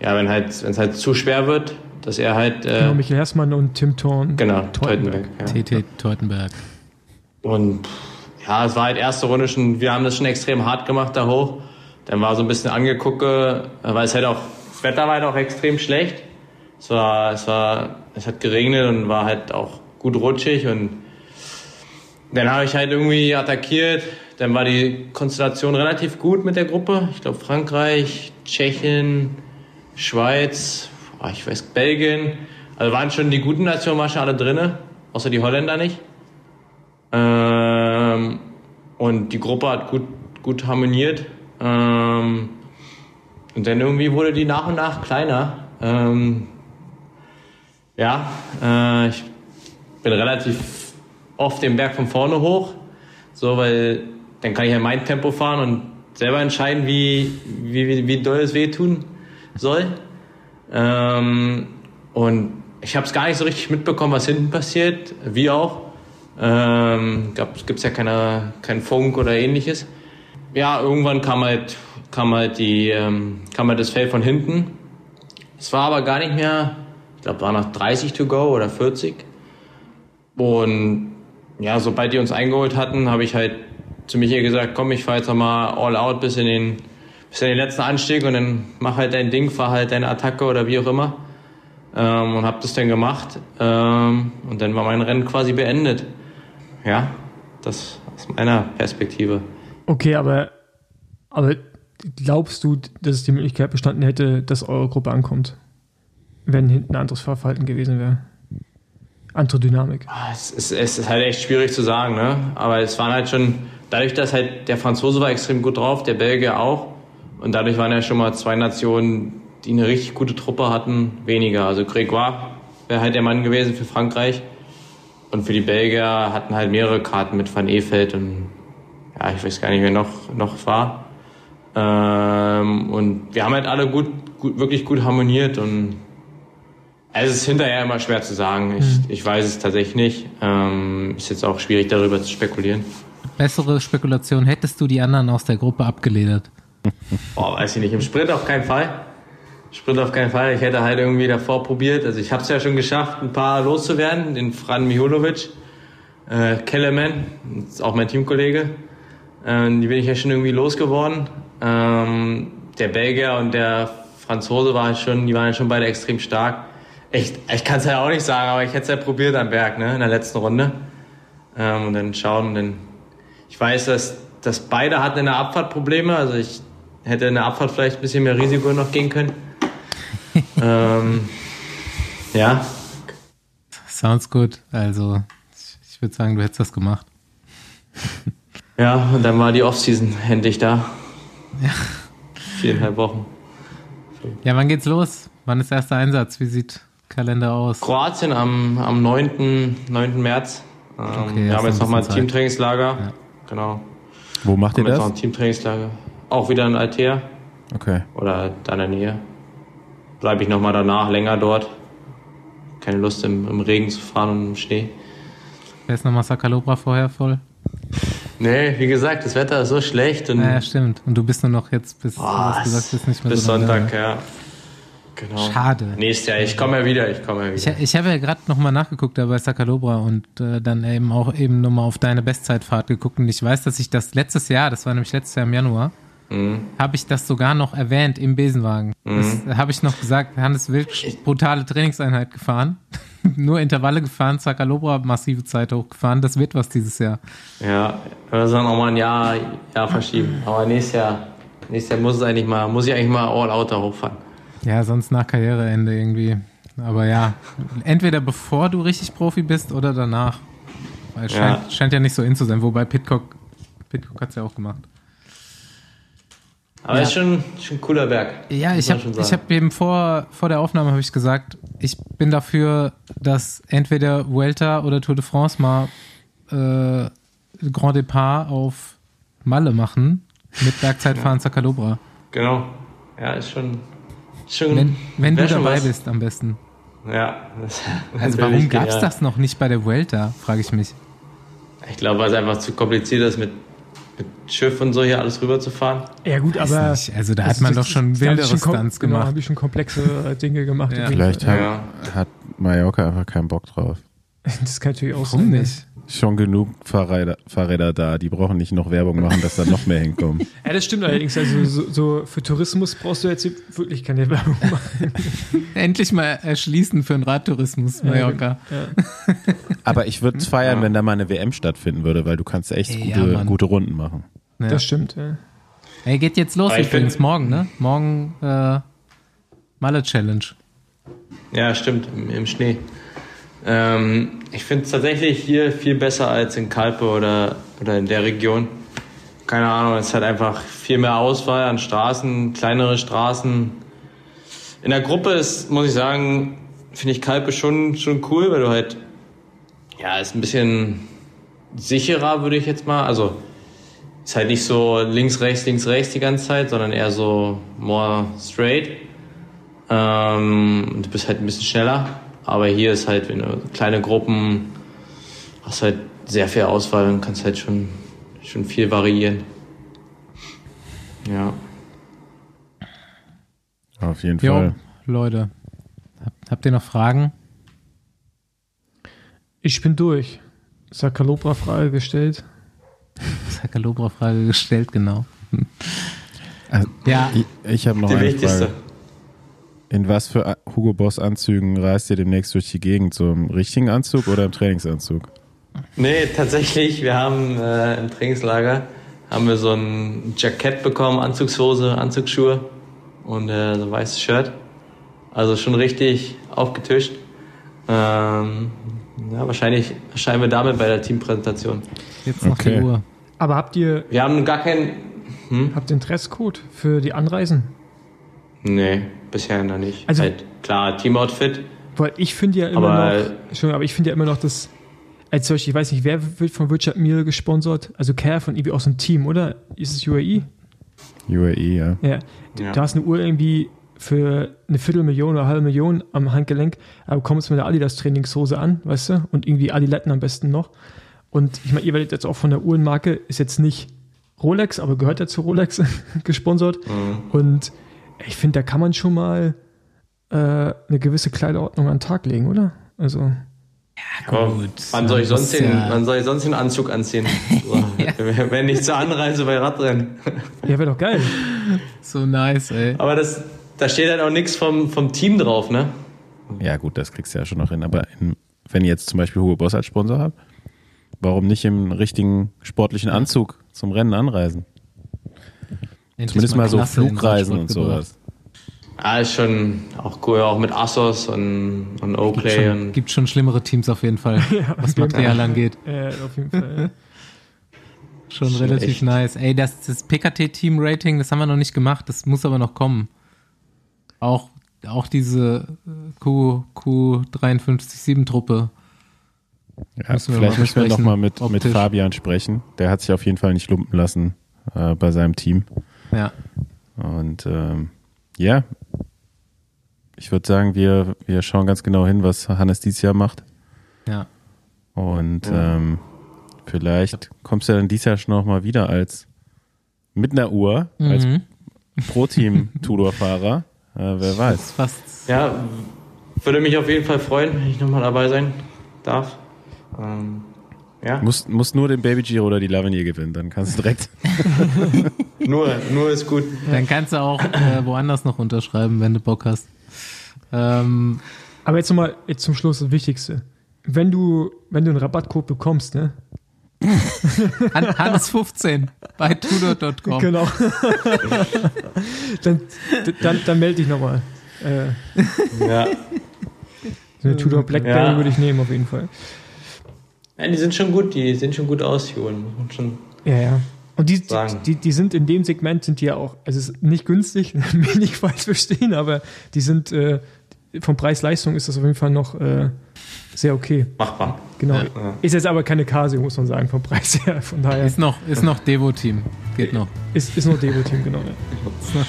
ja, wenn halt, wenn es halt zu schwer wird, dass er halt, äh, Genau, Michael Hersmann und Tim Thorn. genau, Teutenberg. Ja. TT Teutenberg. Und ja, es war halt erste Runde schon, wir haben das schon extrem hart gemacht da hoch. Dann war so ein bisschen angegucke, weil es halt auch, das Wetter war halt auch extrem schlecht. Es war, es war, es hat geregnet und war halt auch gut rutschig und dann habe ich halt irgendwie attackiert. Dann war die Konstellation relativ gut mit der Gruppe. Ich glaube Frankreich, Tschechien, Schweiz, boah, ich weiß Belgien. Also waren schon die guten Nationen waren schon alle drinne, außer die Holländer nicht. Ähm, und die Gruppe hat gut, gut harmoniert. Ähm, und dann irgendwie wurde die nach und nach kleiner. Ähm, ja, äh, ich bin relativ oft den Berg von vorne hoch, so weil dann kann ich ja mein Tempo fahren und selber entscheiden, wie, wie, wie, wie doll es wehtun soll. Ähm, und ich habe es gar nicht so richtig mitbekommen, was hinten passiert, wie auch. Ähm, Gibt es ja keine, keinen Funk oder ähnliches. Ja, irgendwann kam halt, kam halt, die, ähm, kam halt das Feld von hinten. Es war aber gar nicht mehr, ich glaube, war noch 30 to go oder 40. Und ja, sobald die uns eingeholt hatten, habe ich halt zu Michael gesagt, komm, ich fahre jetzt noch mal all out bis in den, bis in den letzten Anstieg und dann mach halt dein Ding, fahr halt deine Attacke oder wie auch immer. Ähm, und habe das dann gemacht. Ähm, und dann war mein Rennen quasi beendet. Ja, das aus meiner Perspektive. Okay, aber, aber glaubst du, dass es die Möglichkeit bestanden hätte, dass eure Gruppe ankommt? Wenn hinten ein anderes Fahrverhalten gewesen wäre? Andere Dynamik. Ah, Es ist, es ist halt echt schwierig zu sagen, ne? Aber es waren halt schon, dadurch, dass halt der Franzose war extrem gut drauf, der Belgier auch. Und dadurch waren ja schon mal zwei Nationen, die eine richtig gute Truppe hatten, weniger. Also Grégoire wäre halt der Mann gewesen für Frankreich. und für die Belgier hatten halt mehrere Karten mit Van Efeld und ja, ich weiß gar nicht, wer noch, noch war. Ähm, und wir haben halt alle gut, gut, wirklich gut harmoniert und es ist hinterher immer schwer zu sagen. Ich, ich weiß es tatsächlich nicht. Ähm, ist jetzt auch schwierig darüber zu spekulieren. Bessere Spekulation, hättest du die anderen aus der Gruppe abgeledert? Boah, weiß ich nicht. Im Sprint auf keinen Fall. Sprint auf keinen Fall. Ich hätte halt irgendwie davor probiert. Also ich habe es ja schon geschafft, ein paar loszuwerden. Den Fran Miholovic, äh, Kellerman, ist auch mein Teamkollege. Ähm, die bin ich ja schon irgendwie losgeworden. Ähm, der Belgier und der Franzose waren schon, die waren schon beide extrem stark. Ich, ich kann es ja auch nicht sagen, aber ich hätte es ja probiert am Berg, ne, in der letzten Runde. Ähm, und dann schauen, denn ich weiß, dass, dass beide hatten in der Abfahrt Probleme. Also ich hätte in der Abfahrt vielleicht ein bisschen mehr Risiko noch gehen können. ähm, ja, Sounds good. Also, ich, würde sagen, du hättest das gemacht. ja, und dann war die Offseason endlich da. Ja. Viereinhalb Wochen. Ja, wann geht's los? Wann ist der erste Einsatz? Wie sieht Kalender aus? Kroatien am, am 9. 9. März. Ähm, Okay, wir haben jetzt nochmal Teamtrainingslager. Ja. Genau. Wo macht ihr Haben jetzt noch das? ein Teamtrainingslager. Auch wieder in Altea Okay. oder da in der Nähe. Bleibe ich nochmal danach länger dort. Keine Lust im, im Regen zu fahren und im Schnee. Wer ist nochmal Sakalobra vorher voll? Nee, wie gesagt, das Wetter ist so schlecht und Naja, stimmt. Und du bist nur noch jetzt bis, Ah, hast gesagt, bist nicht mehr bis Sonntag, da. ja. Genau. Schade. Nächstes Jahr, ich komme ja wieder, ich komme ja Ich, wieder. ich habe ja gerade nochmal nachgeguckt da bei Sakalobra und äh, dann eben auch eben nochmal auf deine Bestzeitfahrt geguckt und ich weiß, dass ich das letztes Jahr, das war nämlich letztes Jahr im Januar, Mhm. habe ich das sogar noch erwähnt im Besenwagen. Das habe ich noch gesagt, Hannes Wild, brutale Trainingseinheit gefahren, nur Intervalle gefahren, Sakalobra massive Zeit hochgefahren, das wird was dieses Jahr. Ja, wir sollen auch mal ein Jahr, Jahr verschieben. Aber nächstes Jahr, nächstes Jahr muss es eigentlich mal, muss ich eigentlich mal all out da hochfahren. Ja, sonst nach Karriereende irgendwie. Aber ja, entweder bevor du richtig Profi bist oder danach. Weil es Ja. scheint, scheint ja nicht so in zu sein, wobei Pitcock, Pitcock hat es ja auch gemacht. Aber Ja. ist schon, schon ein cooler Berg. Ja, ich habe schon sagen. ich hab eben vor, vor der Aufnahme habe ich gesagt, ich bin dafür, dass entweder Vuelta oder Tour de France mal äh, Grand Depart auf Malle machen mit Bergzeitfahren Zacalobra. Genau. Ja, ist schon. Ist schon Wenn, wenn du dabei was. bist am besten. Ja. Das, Also warum gab es das noch nicht bei der Vuelta, frage ich mich. Ich glaube, weil es einfach zu kompliziert ist, mit, mit Schiff und so hier alles rüberzufahren. Ja gut, Weiß aber nicht. Also da hat man doch schon wildere Stunts Genau, gemacht. habe ich schon komplexe äh, Dinge gemacht. Ja. Vielleicht hat, hat Mallorca einfach keinen Bock drauf. Das kann natürlich auch Warum sein. ne? nicht? Schon genug Fahrräder, Fahrräder da, die brauchen nicht noch Werbung machen, dass da noch mehr hinkommen. Ja, das stimmt allerdings. Also so, so für Tourismus brauchst du jetzt wirklich keine Werbung machen. Endlich mal erschließen für den Radtourismus, Mallorca. Ja. Aber ich würde es feiern, wenn da mal eine WM stattfinden würde, weil du kannst echt Ey, ja, gute, gute Runden machen. Ja. Das stimmt. Ja. Ey, geht jetzt los ich übrigens, morgen, ne? Morgen äh, Malle Challenge. Ja, stimmt, im, im Schnee. Ähm, ich finde es tatsächlich hier viel besser als in Kalpe oder, oder in der Region. Keine Ahnung, es hat einfach viel mehr Auswahl an Straßen, kleinere Straßen. In der Gruppe ist, muss ich sagen, finde ich Kalpe schon, schon cool, weil du halt, ja, ist ein bisschen sicherer, würde ich jetzt mal. Also, ist halt nicht so links, rechts, links, rechts die ganze Zeit, sondern eher so more straight. Ähm, du bist halt ein bisschen schneller. Aber hier ist halt, wenn du kleine Gruppen hast halt sehr viel Auswahl und kannst halt schon, schon viel variieren. Ja. Auf jeden Jo, Fall. Leute. Hab, habt ihr noch Fragen? Ich bin durch. Sakalobra-Frage gestellt. Sakalobra-Frage gestellt, genau. Also, Ja. Ich, ich habe noch Die eine wichtigste. Frage. In was für Hugo Boss Anzügen reist ihr demnächst durch die Gegend? So im richtigen Anzug oder im Trainingsanzug? Nee, tatsächlich, wir haben äh, im Trainingslager haben wir so ein Jackett bekommen, Anzugshose, Anzugsschuhe und äh, so ein weißes Shirt. Also schon richtig aufgetischt. Ähm, ja, wahrscheinlich erscheinen wir damit bei der Teampräsentation. Jetzt noch Okay. die Uhr. Aber habt ihr Wir haben gar keinen. Hm? habt ihr einen Dresscode für die Anreisen? Nee, bisher noch nicht. Also- halt, klar, Teamoutfit. Weil ich finde ja immer Aber- noch, aber ich finde ja immer noch, dass als Beispiel, ich weiß nicht, wer wird von Richard Mille gesponsert? Also Care von irgendwie aus dem Team, oder? Ist es UAE? UAE, ja. Ja. Ja. Du hast eine Uhr irgendwie für eine Viertelmillion oder eine halbe Million am Handgelenk, aber kommst mit der Adidas Trainingshose an, weißt du? Und irgendwie Adiletten am besten noch. Und ich meine, ihr werdet jetzt auch von der Uhrenmarke, ist jetzt nicht Rolex, aber gehört ja zu Rolex gesponsert. Und ich finde, da kann man schon mal äh, eine gewisse Kleiderordnung an den Tag legen, oder? Also, Aber gut. Wann soll, ich Man sonst den, ja- wann soll ich sonst den Anzug anziehen? So, Wenn nicht zur Anreise bei Radrennen. ja, wäre doch geil. So nice, ey. Aber das, da steht halt auch nichts vom, vom Team drauf, ne? Ja, gut, das kriegst du ja schon noch hin. Aber in, wenn ihr jetzt zum Beispiel Hugo Boss als Sponsor habt, warum nicht im richtigen sportlichen Anzug zum Rennen anreisen? Endlich Zumindest mal so Klasse Flugreisen und sowas. Ah, ist schon auch cool, auch mit Assos und, und Gibt Oakley schon, und gibt schon schlimmere Teams auf jeden Fall, was jeden Material angeht. Äh, auf jeden Fall. Schon Schon relativ echt. nice. Ey, das, das PKT-Team-Rating, das haben wir noch nicht gemacht, das muss aber noch kommen. Auch, auch diese äh, Q, Q53-7-Truppe. Ja, Müssen vielleicht müssen wir nochmal mit, mit. Fabian sprechen. Der hat sich auf jeden Fall nicht lumpen lassen äh, bei seinem Team. Ja. Und ähm, ja, ich würde sagen, wir, wir schauen ganz genau hin, was Hannes dieses Jahr macht. Ja. Und ähm, vielleicht kommst du dann dieses Jahr schon noch mal wieder als mit einer Uhr, als Mhm. Pro-Team-Tudor-Fahrer. Äh, wer weiß. fast. ja, würde mich auf jeden Fall freuen, wenn ich nochmal dabei sein darf. Ähm, ja, Muss, muss nur den Baby Giro oder die Lavinier gewinnen, dann kannst du direkt. nur, nur ist gut. Dann kannst du auch äh, woanders noch unterschreiben, wenn du Bock hast. Ähm, Aber jetzt nochmal jetzt zum Schluss das Wichtigste. Wenn du, wenn du einen Rabattcode bekommst, ne? Han- Hannes15 bei tudor.com. Genau. dann, dann, dann melde dich nochmal. Äh, Ja. eine Tudor Blackberry Ja. würde ich nehmen, auf jeden Fall. Ja, die sind schon gut, die sehen schon gut aus, die Uhren. Schon, Ja, ja. Und die, die, Sagen. die, die sind in dem Segment sind die ja auch, also es ist nicht günstig, mich nicht falsch verstehen, aber die sind äh, vom Preis-Leistung ist das auf jeden Fall noch äh, sehr okay. machbar. Genau. Ja. Ist jetzt aber keine Casio, muss man sagen, vom Preis her. Von daher Ist noch, ist noch Devo-Team. Geht noch. ist, ist nur Devo-Team, genau. Ja.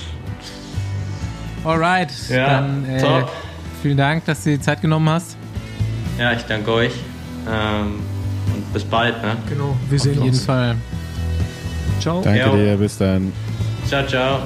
Alright. Ja, dann äh, top. vielen Dank, dass du dir die Zeit genommen hast. Ja, ich danke euch. Ähm, bis bald, ne? Genau. Wir Auf sehen jeden uns. Fall. Ciao. Danke Ja. dir, bis dann. Ciao, ciao.